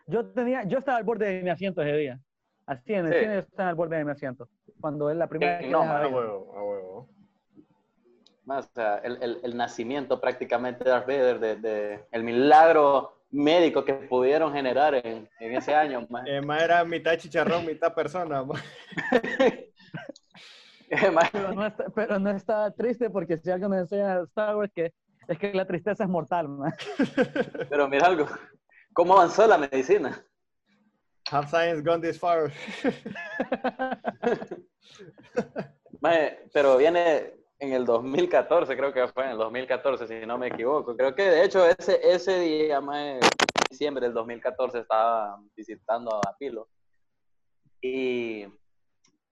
Yo tenía, yo estaba al borde de mi asiento ese día. Así en el Sí. cine yo estaba al borde de mi asiento. Cuando es la primera vez que no, ves a huevo, a huevo. Man, O sea, el, el- el nacimiento prácticamente de Darth Vader, de, de- el milagro médico que pudieron generar en, en ese año, man. Eh, era mitad chicharrón, mitad persona. ma. Man, Pero no, está- pero no estaba triste porque si algo me enseña Star Wars que es que la tristeza es mortal, man. Pero mira algo, ¿cómo avanzó la medicina? Have science gone this far? Pero viene en el 2014, creo que fue en el 2014, si no me equivoco. Creo que de hecho ese, ese día, maje, en diciembre del 2014, estaba visitando a Pilo. Y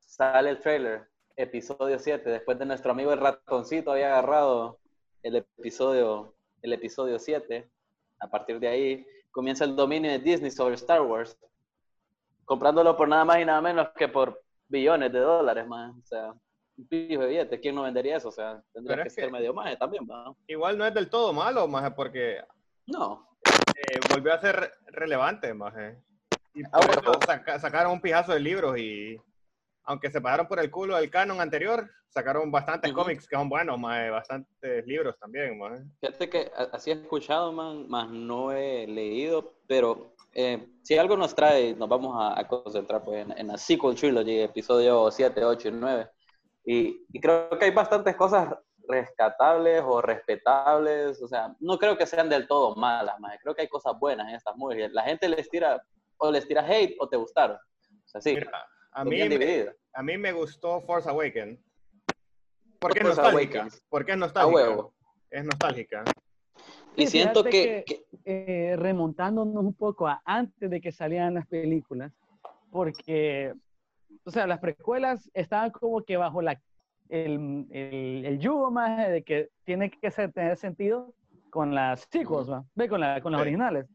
sale el trailer, episodio 7, después de nuestro amigo el ratoncito había agarrado el episodio, el episodio 7. A partir de ahí comienza el dominio de Disney sobre Star Wars, comprándolo por nada más y nada menos que por billones de dólares, más. O sea, un pijo de billetes, ¿quién no vendería eso? O sea, tendría que ser medio más también, ¿va? Igual no es del todo malo, maje, porque No. eh, volvió a ser relevante, maje. Y Ah, eso bueno. saca- sacaron un pijazo de libros y, aunque se pararon por el culo del canon anterior, sacaron bastantes Ujú. cómics que son buenos, más bastantes libros también, más. Fíjate que así he escuchado, man, más no he leído, pero eh, si algo nos trae, nos vamos a, a concentrar pues, en, en la sequel trilogy, episodio 7, 8 y 9. Y, y creo que hay bastantes cosas rescatables o respetables, o sea, no creo que sean del todo malas, más creo que hay cosas buenas en estas movies. La gente les tira, o les tira hate o te gustaron. O sea, sí, Mira, a mí, me, divididas. a mí me gustó Force Awakens. Porque es Force nostálgica. Awakens. Porque es A nostálgica. huevo. Es nostálgica. Y Sí, siento que, que- que- eh, remontándonos un poco a antes de que salieran las películas, porque, o sea, las precuelas estaban como que bajo la, el, el, el yugo más de que tiene que ser, tener sentido con las sequels, ¿va? Ve, con, la, con las Sí. originales.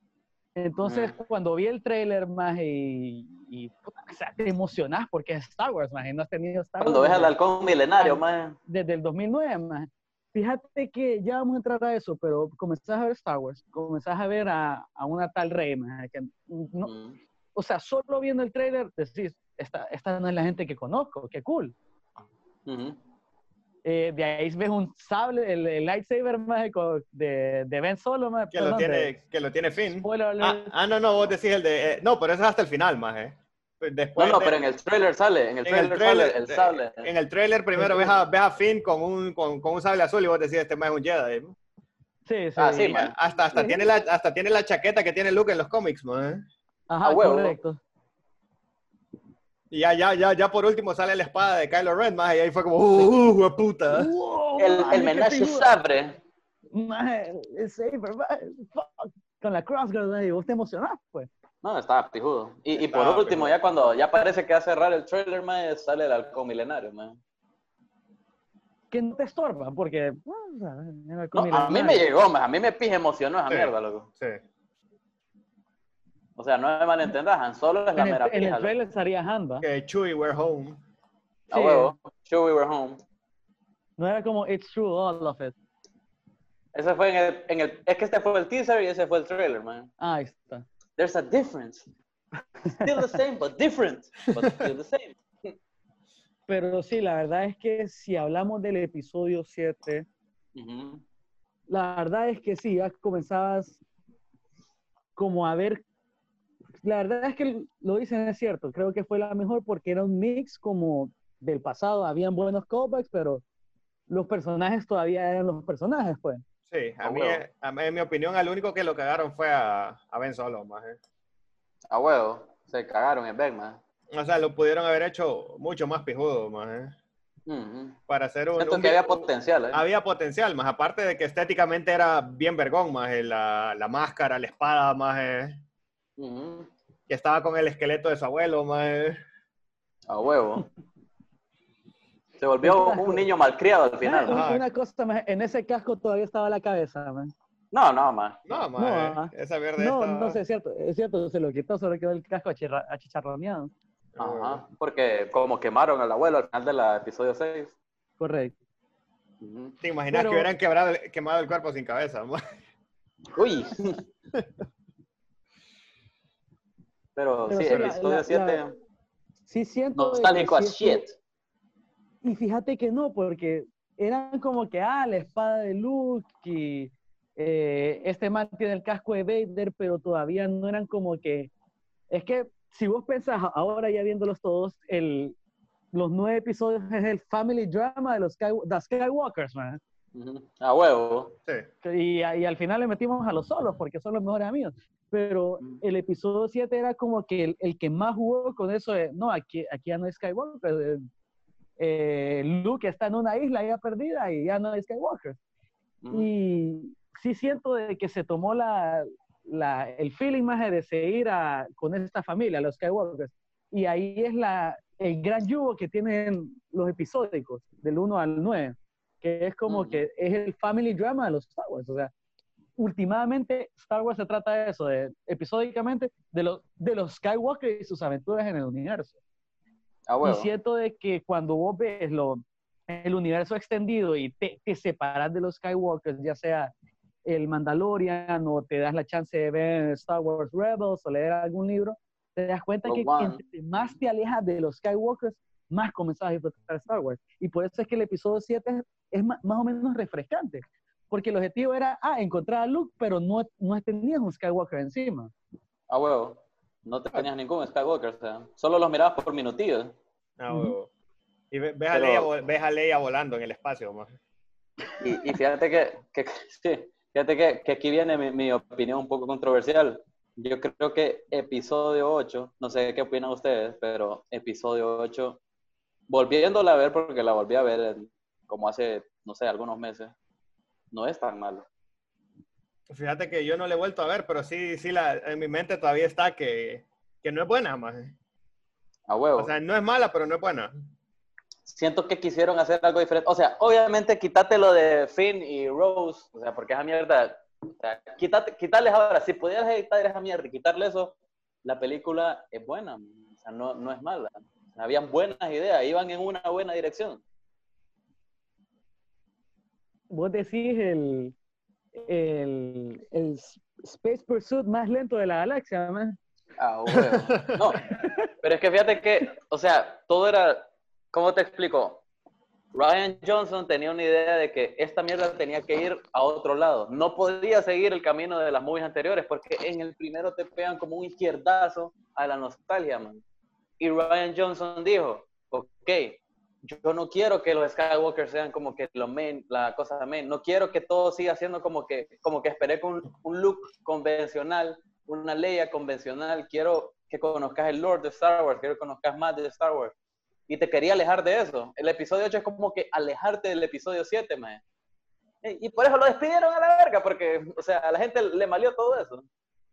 Entonces, Ujú. cuando vi el trailer más y, y puta, o sea, te emocionás porque es Star Wars, más y no has tenido Star cuando Wars ves al halcón milenario, Ah, man, desde el 2009, más. Fíjate que ya vamos a entrar a eso, pero comenzás a ver Star Wars, comenzás a ver a, a una tal Rey, maje, que no, mm, o sea, solo viendo el trailer decís, esta, esta no es la gente que conozco, qué cool. ujú. Eh, de ahí ves un sable, el, el lightsaber maje, co- de, de Ben Solo, maje, Que lo de- tiene, que lo tiene Finn. Ah, ah, no, no, vos decís el de. eh, no, pero eso es hasta el final, más, eh. No, Después no, de- pero en el trailer sale, en el en el trailer, trailer, sale el eh, sable. En el trailer primero ves a, ves a Finn con un, con, con un sable azul y vos decís, este más es un Jedi. ¿no? Sí, sí. Ah, sí, man. hasta, hasta, Sí. tiene la, hasta tiene la chaqueta que tiene Luke en los cómics, ¿no? eh? Ajá, a huevo. correcto. Y ya, ya, ya, ya por último sale la espada de Kylo Ren, más, y ahí fue como, ¡uh, uh, puta! Wow, El, maje, el menaje. Maje, el saber, maje, fuck, con la crossguard, y vos te emocionás, pues. No, estaba pijudo. Y, y por Estaba último, pijudo. ya cuando ya parece que va a cerrar el trailer, man, sale el halcón milenario, man. que no te estorba, porque bueno, No, a mí me llegó, man. A mí me pije emocionó esa Sí. mierda, loco. Sí. O sea, no me malentendas, Han Solo es la en el, mera en el pija. loco. trailer estaría Hanba. Que Chewie, we're home. A Sí. huevo. We were home. No era como It's True, all of it. Ese fue en el, en el... Es que este fue el teaser y ese fue el trailer, man. Ah, ahí está. There's a difference. Still the same, but different. But still the same. Pero sí, la verdad es que si hablamos del episodio 7, Ujú. la verdad es que sí, ya comenzabas como a ver. La verdad es que lo dicen es cierto, creo que fue la mejor porque era un mix como del pasado, habían buenos callbacks, pero los personajes todavía eran los personajes, pues. Sí, a A mí, a mí, en mi opinión, al único que lo cagaron fue a, a Ben Solo, más. eh. A huevo. Se cagaron en Ben, man. O sea, lo pudieron haber hecho mucho más pijudo, más. eh. Ujú. Para hacer un... Un que había potencial, ¿eh? había potencial, más aparte de que estéticamente era bien vergón, más eh, la, la máscara, la espada, más eh, Ujú. que estaba con el esqueleto de su abuelo, más eh. A huevo. Se volvió un niño malcriado al final, Ah. Una cosa más, en ese casco todavía estaba la cabeza, man. No, no, man. No, más No, eh, esa verde No, estaba- no sé, es cierto, es cierto, se lo quitó, solo quedó el casco achicharroneado. Ajá. Porque como quemaron al abuelo al final del episodio 6. Correcto. ¿Te imaginas Pero- que hubieran quebrado, quemado el cuerpo sin cabeza? ma? Uy. Pero, Pero sí, sí, episodio la- 7, la- Sí siento... nostálgico as shit. Y fíjate que no, porque eran como que, ah, la espada de Luke y eh, este man tiene el casco de Vader, pero todavía no eran como que... Es que si vos pensás, ahora ya viéndolos todos, el, los nueve episodios es el family drama de los Sky, the Skywalkers, man. Ujú. A huevo. Sí. Y, y al final le metimos a los solos porque son los mejores amigos. Pero Mm. el episodio 7 era como que el, el que más jugó con eso de, no, aquí, aquí ya no hay Skywalker. eh, eh, Luke está en una isla ya perdida y ya no hay Skywalker. Ujú. Y sí siento de que se tomó la, la- el feeling más de seguir a, con esta familia, los Skywalkers. Y ahí es la, el gran yugo que tienen los episódicos, del 1 al 9, que es como que es el family drama de los Star Wars. O sea, últimamente Star Wars se trata de eso, de, episódicamente, de, los de los Skywalker y sus aventuras en el universo. A huevo. Y siento de que cuando vos ves lo, el universo extendido y te, te separas de los Skywalkers, ya sea el Mandalorian o te das la chance de ver Star Wars Rebels o leer algún libro, te das cuenta Rogue que entre más te alejas de los Skywalkers, más comenzabas a disfrutar Star Wars. Y por eso es que el episodio 7 es, más, o menos refrescante. Porque el objetivo era, ah, encontrar a Luke, pero no, no tenías un Skywalker encima. Ah, huevo. No tenías ningún Skywalker, o sea, solo los mirabas por minutillos. Ah, huevo. Y ves, a Leia, ves, a Leia, volando en el espacio, más. Y, y fíjate que, que, sí, fíjate que, que, aquí viene mi, mi opinión un poco controversial. Yo creo que episodio 8, no sé qué opinan ustedes, pero episodio 8, volviéndola a ver, porque la volví a ver como hace, no sé, algunos meses, no es tan malo. Fíjate que yo no la he vuelto a ver, pero sí, sí, la, en mi mente todavía está que, que no es buena, más. A huevo. O sea, no es mala, pero no es buena. Siento que quisieron hacer algo diferente. O sea, obviamente quítate lo de Finn y Rose, o sea, porque esa mierda o sea, quitarles ahora, si pudieras editar esa mierda y quitarle eso, la película es buena, o sea, no, no es mala. Habían buenas ideas, iban en una buena dirección. Vos decís el, el, el Space Pursuit más lento de la galaxia, man. Ah, bueno. No, pero es que fíjate que, o sea, todo era, ¿cómo te explico? Ryan Johnson tenía una idea de que esta mierda tenía que ir a otro lado. No podía seguir el camino de las movies anteriores porque en el primero te pegan como un izquierdazo a la nostalgia, man. Y Ryan Johnson dijo, ok, yo no quiero que los Skywalker sean como que lo main, la cosa main. No quiero que todo siga siendo como que, como que esperé con un look convencional, una ley convencional. Quiero que conozcas el Lord de Star Wars, quiero que conozcas más de Star Wars y te quería alejar de eso. El episodio 8 es como que alejarte del episodio 7, man. Y por eso lo despidieron a la verga, porque, o sea, a la gente le malió todo eso.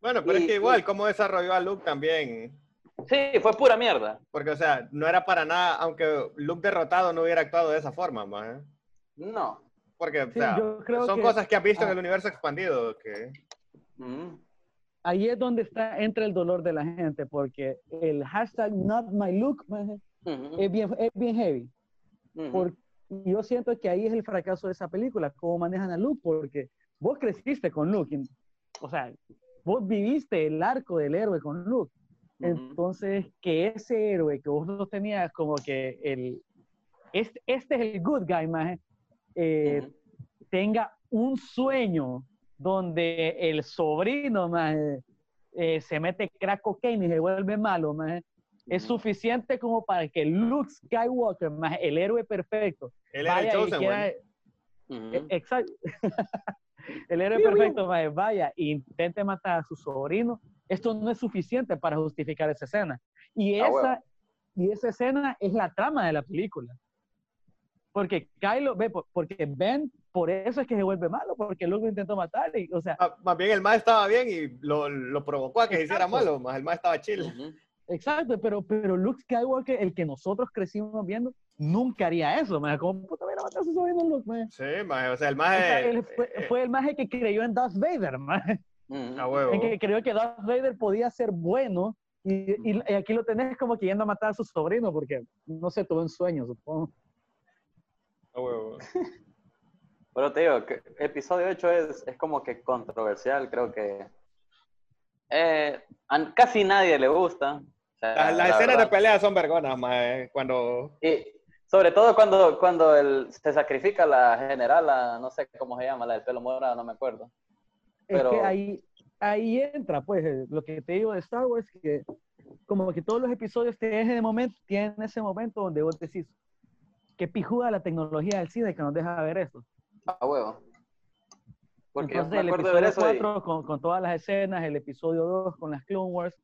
Bueno, pero es que igual, ¿cómo desarrolló a Luke también? Sí, fue pura mierda. Porque, o sea, no era para nada, aunque Luke derrotado no hubiera actuado de esa forma, man. No. Porque, o sea, son cosas que has visto en el universo expandido. Que... Ahí es donde está, entra el dolor de la gente, porque el hashtag not my look, man, es, bien, es bien heavy. yo siento que ahí es el fracaso de esa película, cómo manejan a Luke, porque vos creciste con Luke, o sea, vos viviste el arco del héroe con Luke. Entonces, que ese héroe que vos no tenías como que el, este, este es el good guy, más, eh, tenga un sueño donde el sobrino más, eh, se mete crack cocaine y se vuelve malo, más, es suficiente como para que Luke Skywalker, más el héroe perfecto, el vaya e, Exacto. el héroe perfecto, vaya e intente matar a su sobrino. Esto no es suficiente para justificar esa escena. Y ah, esa, y esa escena es la trama de la película. Porque Kylo, ve, porque Ben, por eso es que se vuelve malo, porque Luke lo intentó matar. Y, o sea, ah, más bien el más estaba bien y lo, lo provocó a que se hiciera malo, más el más estaba chill. Exacto, pero, pero Luke Skywalker, el que nosotros crecimos viendo, nunca haría eso, man. Como puta a matar a su sobrino Luke, man. Sí, man. O sea, el maje... Eh, fue, el maje que creyó en Darth Vader, man. Mm. A huevo. En que creyó que Darth Vader podía ser bueno y, y, aquí lo tenés como que yendo a matar a su sobrino porque, no sé, tuvo un sueño, supongo. A huevo. Pero te digo, que episodio 8 es, es como que controversial, creo que eh, a casi nadie le gusta. Las, escenas de pelea son vergonas, más cuando... Y sobre todo cuando, cuando el, se sacrifica la general, no sé cómo se llama, la del pelo morado, no me acuerdo. Pero... Es que ahí, ahí entra, pues, eh, lo que te digo de Star Wars, que como que todos los episodios tienen ese momento, tienen ese momento donde vos decís, que pijuda la tecnología del cine que nos deja ver eso. Ah, huevo. Porque Entonces, el episodio 4 con, con, todas las escenas, el episodio 2 con las Clone Wars,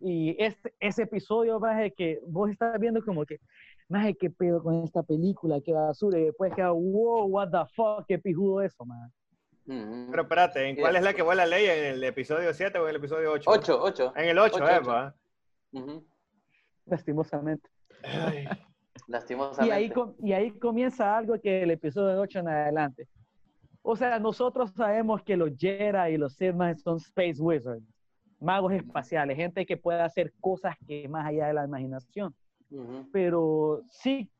y este, ese episodio, más que vos estás viendo como que, más qué pedo con esta película, qué basura, y después queda, wow, what the fuck, qué pijudo eso, man. Pero espérate, ¿en cuál es la que vuela ley? ¿En el episodio 7 o en el episodio 8? 8, 8. En el 8, 8 eh, Lastimosamente. Lastimosamente. Y ahí, y ahí comienza algo que el episodio 8 en adelante. O sea, nosotros sabemos que los Jedi y los Sith son Space Wizards magos espaciales, gente que pueda hacer cosas que más allá de la imaginación. Pero sí,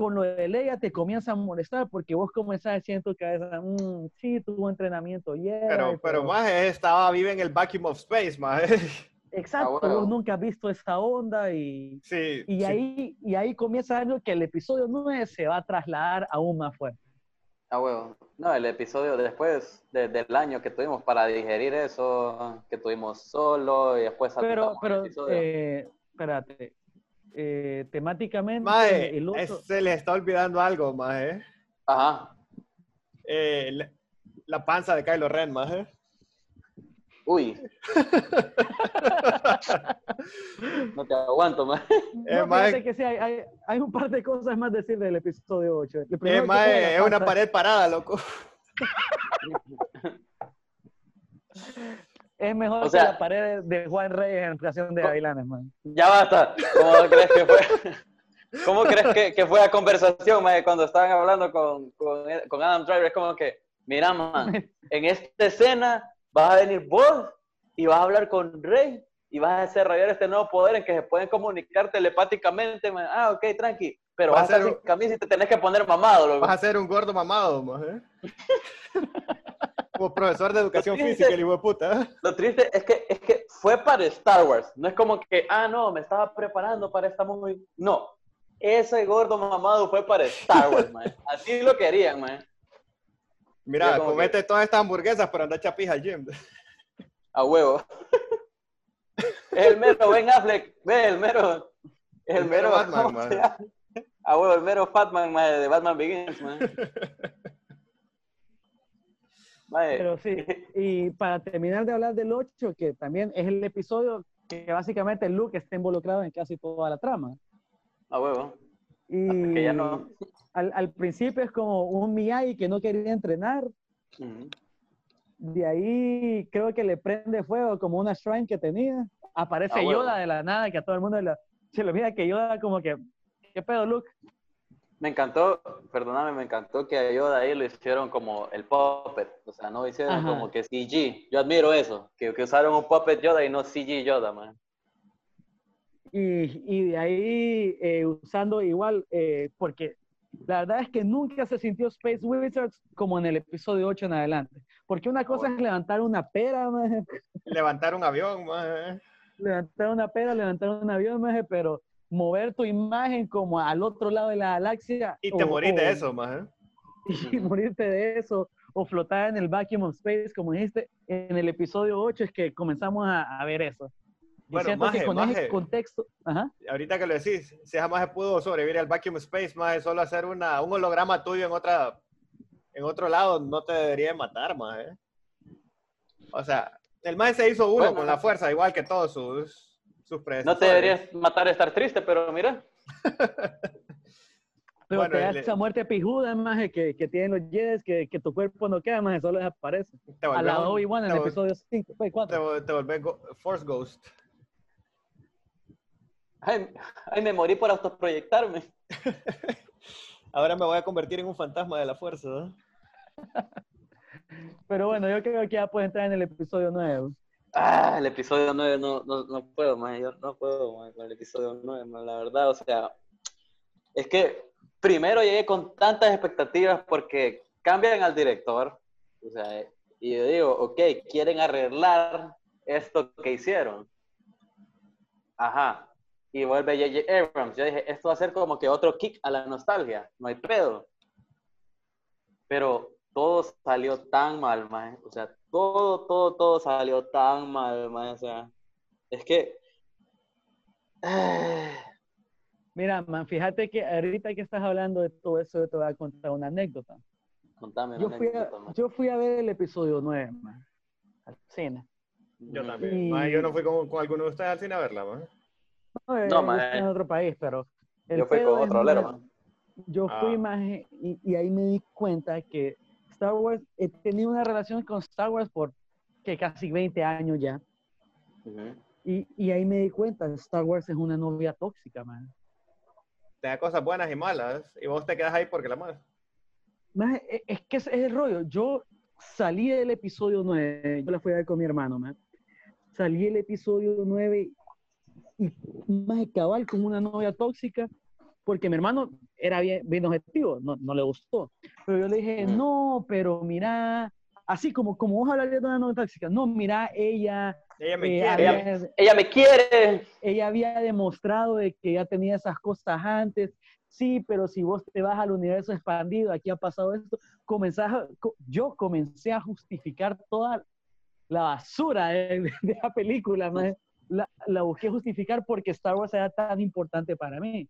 con lo de Leia te comienza a molestar porque vos comenzás diciendo que mmm, sí, tuvo entrenamiento, Pero, pero, más estaba vive en el vacuum of space, más. Exacto, Ah, bueno. vos nunca has visto esa onda y, Sí. y, sí. ahí, y ahí comienza algo que el episodio 9 se va a trasladar aún más fuerte. Ah, huevo. No, el episodio después de- del año que tuvimos para digerir eso, que tuvimos solo y después Pero, el pero, episodio. eh, espérate, eh, temáticamente Maje, el otro... es- se les está olvidando algo, maje. Ajá. Eh, la, la panza de Kylo Ren, maje. Uy. no te aguanto, man. Eh, No, maje, fíjate que sí, hay, hay, hay un par de cosas más decir del episodio 8. El eh, la es una pared parada, loco. Es mejor O sea- que la pared de Juan Reyes en creación de Gavilanes, man. Ya basta. ¿Cómo crees que fue? ¿Cómo crees que, que fue la conversación, man, cuando estaban hablando con, con, con Adam Driver? Es como que, mira, man, en esta escena vas a venir vos y vas a hablar con Rey y vas a desarrollar este nuevo poder en que se pueden comunicar telepáticamente. man. Ah, ok, tranqui. Pero vas a estar ser sin camisa y te tenés que poner mamado, loco. Vas a ser un gordo mamado, maje. Como profesor de educación física, el hijo de puta. Lo triste es que, es que fue para Star Wars. No es como que, ah, no, me estaba preparando para esta movie. No. Ese gordo mamado fue para Star Wars, man. Así lo querían, man. Mira, comete todas estas hamburguesas, pero anda chapija al gym. A huevo. Es el mero Ben Affleck. Ve, el mero. El El mero mero. Batman, ¿cómo man. A huevo, el mero Fatman, man, de Batman Begins, man. Mae, Pero sí, y para terminar de hablar del 8, que también es el episodio que básicamente Luke está involucrado en casi toda la trama. A huevo. Y Que ya no. al, al principio es como un Miyagi que no quería entrenar. De ahí creo que le prende fuego como una shrine que tenía. Aparece Ah. Yoda de la nada, que a todo el mundo le- se le olvida que Yoda como que, ¿qué pedo, Luke? Me encantó, perdóname, me encantó que a Yoda ahí lo hicieron como el puppet, o sea, no hicieron Ajá. como que CG. Yo admiro eso, que, que usaron un puppet Yoda y no CG Yoda, man. Y, y de ahí eh, usando igual, eh, porque la verdad es que nunca se sintió Space Wizards como en el episodio 8 en adelante. Porque una cosa bueno. es levantar una pera, maje, Levantar un avión, maje. levantar una pera, levantar un avión, maje, pero mover tu imagen como al otro lado de la galaxia. Y te o- o- de eso, maje. Y morirte de eso, o flotar en el vacuum of space, como dijiste, en el episodio 8 es que comenzamos a, a ver eso. Y Bueno, siento maje, que con maje. ese contexto, ajá, Ahorita que lo decís, si jamás pudo sobrevivir al vacuum space, maje, solo hacer una, un holograma tuyo en otra en otro lado no te debería matar, maje. O sea, el maje se hizo uno Bueno. con la fuerza, igual que todos sus, sus No te deberías matar a estar triste, pero mira, Pero Bueno, te da el- esa muerte pijuda, maje, que, que tienen los Jedi, que, que tu cuerpo no queda, maje, solo desaparece. Te A la Obi-Wan en te el episodio 5, te, 4. vol- te volvés go- Force Ghost. ay, ay, me morí por autoproyectarme. Ahora me voy a convertir en un fantasma de la fuerza. ¿no? Pero bueno, yo creo que ya puede entrar en el episodio 9. Ah, el episodio 9 no, no, no puedo, man, yo no puedo man, con el episodio 9, man, la verdad, o sea, es que primero llegué con tantas expectativas porque cambian al director, o sea, y yo digo, ok, quieren arreglar esto que hicieron. Ajá. Y vuelve J.J. Abrams. Yo dije, esto va a ser como que otro kick a la nostalgia, no hay pedo. Pero todo salió tan mal, man. O sea, todo, todo, todo salió tan mal, man. O sea, es que. Mira, man, fíjate que ahorita que estás hablando de todo eso, yo te voy a contar una anécdota. Contame Yo una fui a, anécdota, man. yo fui a ver el episodio 9, man, al cine. Yo Ujú. también. Y- yo no fui con, con alguno de ustedes al cine a verla, maje. No, eh, No, man. en otro país, pero... el Yo fui con otro olero, man, man. Yo fui Ah. más y, y ahí me di cuenta que Star Wars, he tenido una relación con Star Wars por que casi 20 años ya. Ujú. Y, y ahí me di cuenta, Star Wars es una novia tóxica, man. Te da cosas buenas y malas. Y vos te quedas ahí porque la amas. Maje, e- es que ese es el rollo. Yo salí del episodio 9, yo la fui a ver con mi hermano, man. Salí del episodio 9 y más cabal con una novia tóxica, porque mi hermano era bien, bien objetivo, no, no le gustó. Pero yo le dije, Ujú. no, pero mira, así como, como vos hablarías de una novia tóxica, no, mira, ella... Ella me eh, quiere. había- Ella me quiere. ella había demostrado de que ya tenía esas cosas antes. Sí, pero si vos te vas al universo expandido, aquí ha pasado esto. Comenzás yo comencé a justificar toda la basura de, de la película. La, la busqué justificar porque Star Wars era tan importante para mí.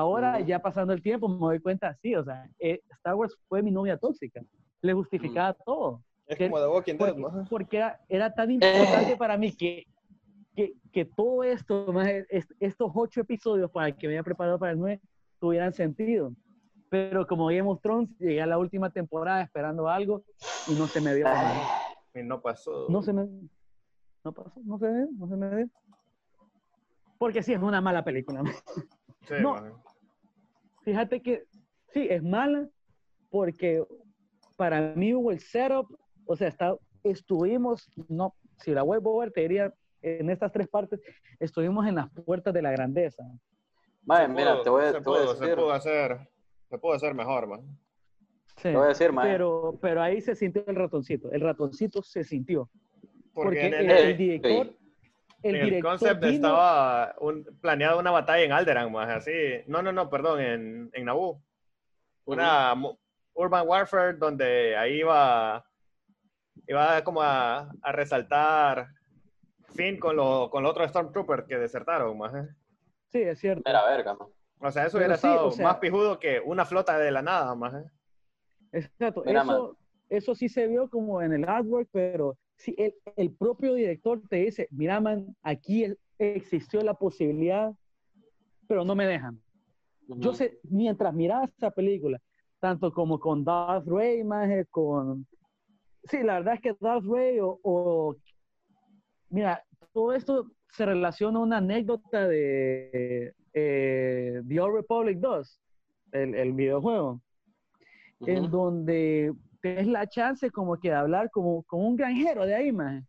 Ahora, ya pasando el tiempo, me doy cuenta, sí, o sea, eh, Star Wars fue mi novia tóxica. Le justificaba todo Es que- como The Walking Dead, porque, maje. porque era, era tan importante para mí que, que, que todo esto, más est- estos ocho episodios para que me había preparado para el 9, tuvieran sentido. Pero como Game of Thrones, llegué a la última temporada esperando algo y no se me dio. Y no pasó. No se me no pasó, no se me dio, no se me dio. Porque sí, es una mala película. Sí, no. Fíjate que sí, es mala porque para mí hubo el setup, o sea, está, estuvimos, no, si la vuelvo a ver, te diría, en estas tres partes, estuvimos en las puertas de la grandeza. Mae, Se mira, pudo, te voy, a- se te voy a pudo, se decir. pudo hacer, se pudo hacer mejor, man. Sí, Te voy a decir, mae. pero, pero ahí se sintió el ratoncito, el ratoncito se sintió. Porque, Porque en el, el, el director, el en el director concept vino- estaba un, planeada una batalla en Alderaan, más así. No, no, no, perdón, en, en Naboo. Una Urban Warfare donde ahí iba, iba como a, a resaltar Finn con, lo, con los otros Stormtroopers que desertaron, más. Sí, es cierto. Era verga, man. O sea, eso Pero hubiera sí, estado o sea- más pijudo que una flota de la nada, más. Exacto, Mira, eso, eso sí se vio como en el artwork, pero sí, el, el propio director te dice, mira, man, aquí existió la posibilidad, pero no me dejan. Yo sé, mientras miraba esta película, tanto como con Darth Ray, maje, con... Sí, la verdad es que Darth Ray o, o- Mira, todo esto se relaciona a una anécdota de eh, The Old Republic 2, el, el videojuego en donde tienes la chance como que de hablar como, con un granjero de ahí, más.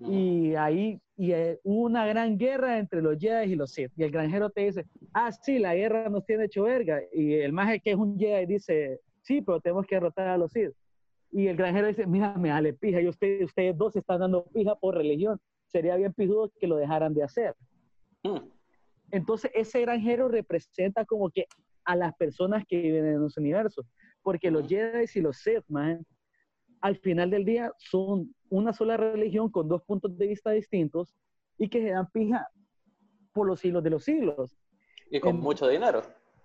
Y ahí y, eh, hubo una gran guerra entre los Jedi y los Sith. Y el granjero te dice, ah, sí, la guerra nos tiene hecho verga. Y el maje que es un Jedi dice, sí, pero tenemos que derrotar a los Sith. Y el granjero dice, mira, me dale pija, y ustedes, ustedes dos están dando pija por religión. Sería bien pijudo que lo dejaran de hacer. Mm. Entonces, ese granjero representa como que a las personas que viven en los universos, porque los Jedi y los Sith, man, al final del día son una sola religión con dos puntos de vista distintos y que se dan pija por los siglos de los siglos. Y con En- mucho dinero.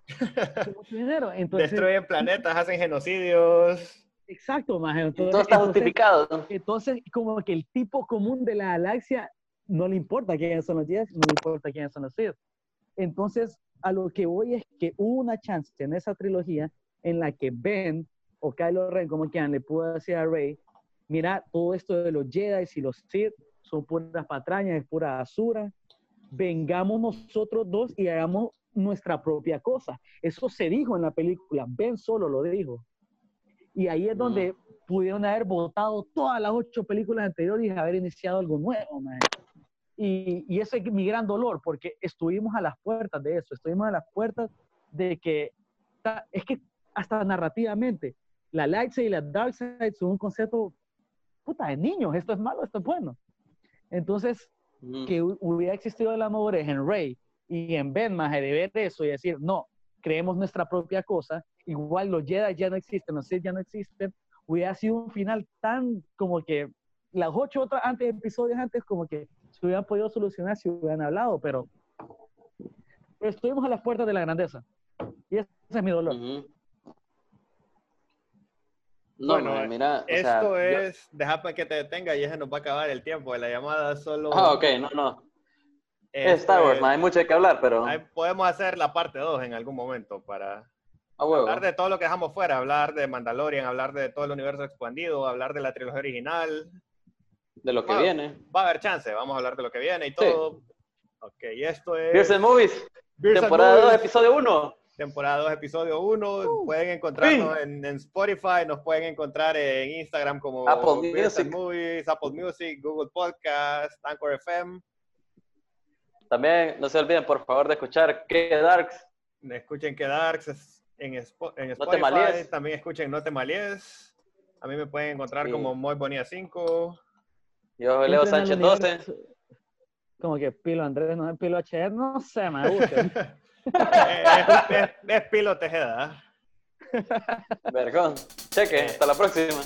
Con mucho dinero. Entonces, Destruyen planetas, hacen genocidios. exacto, Entonces, todo está entonces- justificado. Entonces, como que el tipo común de la galaxia no le importa quiénes son los Jedi, no le importa quiénes son los Sith. Entonces, a lo que voy es que hubo una chance en esa trilogía en la que Ben o Kylo Ren, como quieran, le pudo decir a Rey, mira, todo esto de los Jedi y los Sith son puras patrañas, es pura basura. Vengamos nosotros dos y hagamos nuestra propia cosa. Eso se dijo en la película, Ben solo lo dijo. Y ahí es donde pudieron haber votado todas las ocho películas anteriores y haber iniciado algo nuevo, man. Y, y ese es mi gran dolor, porque estuvimos a las puertas de eso, estuvimos a las puertas de que, es que hasta narrativamente, la light side y la dark side son un concepto, puta, de niños, esto es malo, esto es bueno. Entonces, Ujú. que hu- hubiera existido la madurez en Rey y en Ben, maje, de ver eso y decir, no, creemos nuestra propia cosa, igual los Jedi ya no existen, los Sith ya no existen, hubiera sido un final tan como que las ocho otras antes, episodios antes, como que se hubieran podido solucionar si hubieran hablado, pero, pero estuvimos a las puertas de la grandeza. Y ese es mi dolor. No, Bueno, mae, mira, o sea, Esto yo- es, deja para que te detenga y ese nos va a acabar el tiempo de la llamada solo. Ah, ok, no, no. Es Esto Star Wars, es- mae, hay mucho que hablar, pero ahí podemos hacer la parte 2 en algún momento para a huevo. hablar de todo lo que dejamos fuera, hablar de Mandalorian, hablar de todo el universo expandido, hablar de la trilogía original. De lo que Ah, viene. Va a haber chance, vamos a hablar de lo que viene y Sí. todo. Ok, y esto es Beers and Movies, Beers and temporada 2, Movies, episodio 1 temporada 2, episodio 1. Uh. Pueden encontrarnos en, Spotify, nos pueden encontrar en Instagram como Apple Music. Apple Music, Google Podcast, Anchor FM. También no se olviden, por favor, de escuchar Que Darks. Escuchen Que Darks en, Spotify. También escuchen No Te Malies. A mí me pueden encontrar como Muy Bonía 5. Yo Leo Sánchez 12. Como que Pilo Andrés, no es Pilo HR, no sé, me gusta. es, es, es, pilo Tejeda. Vergón. Cheque, hasta la próxima.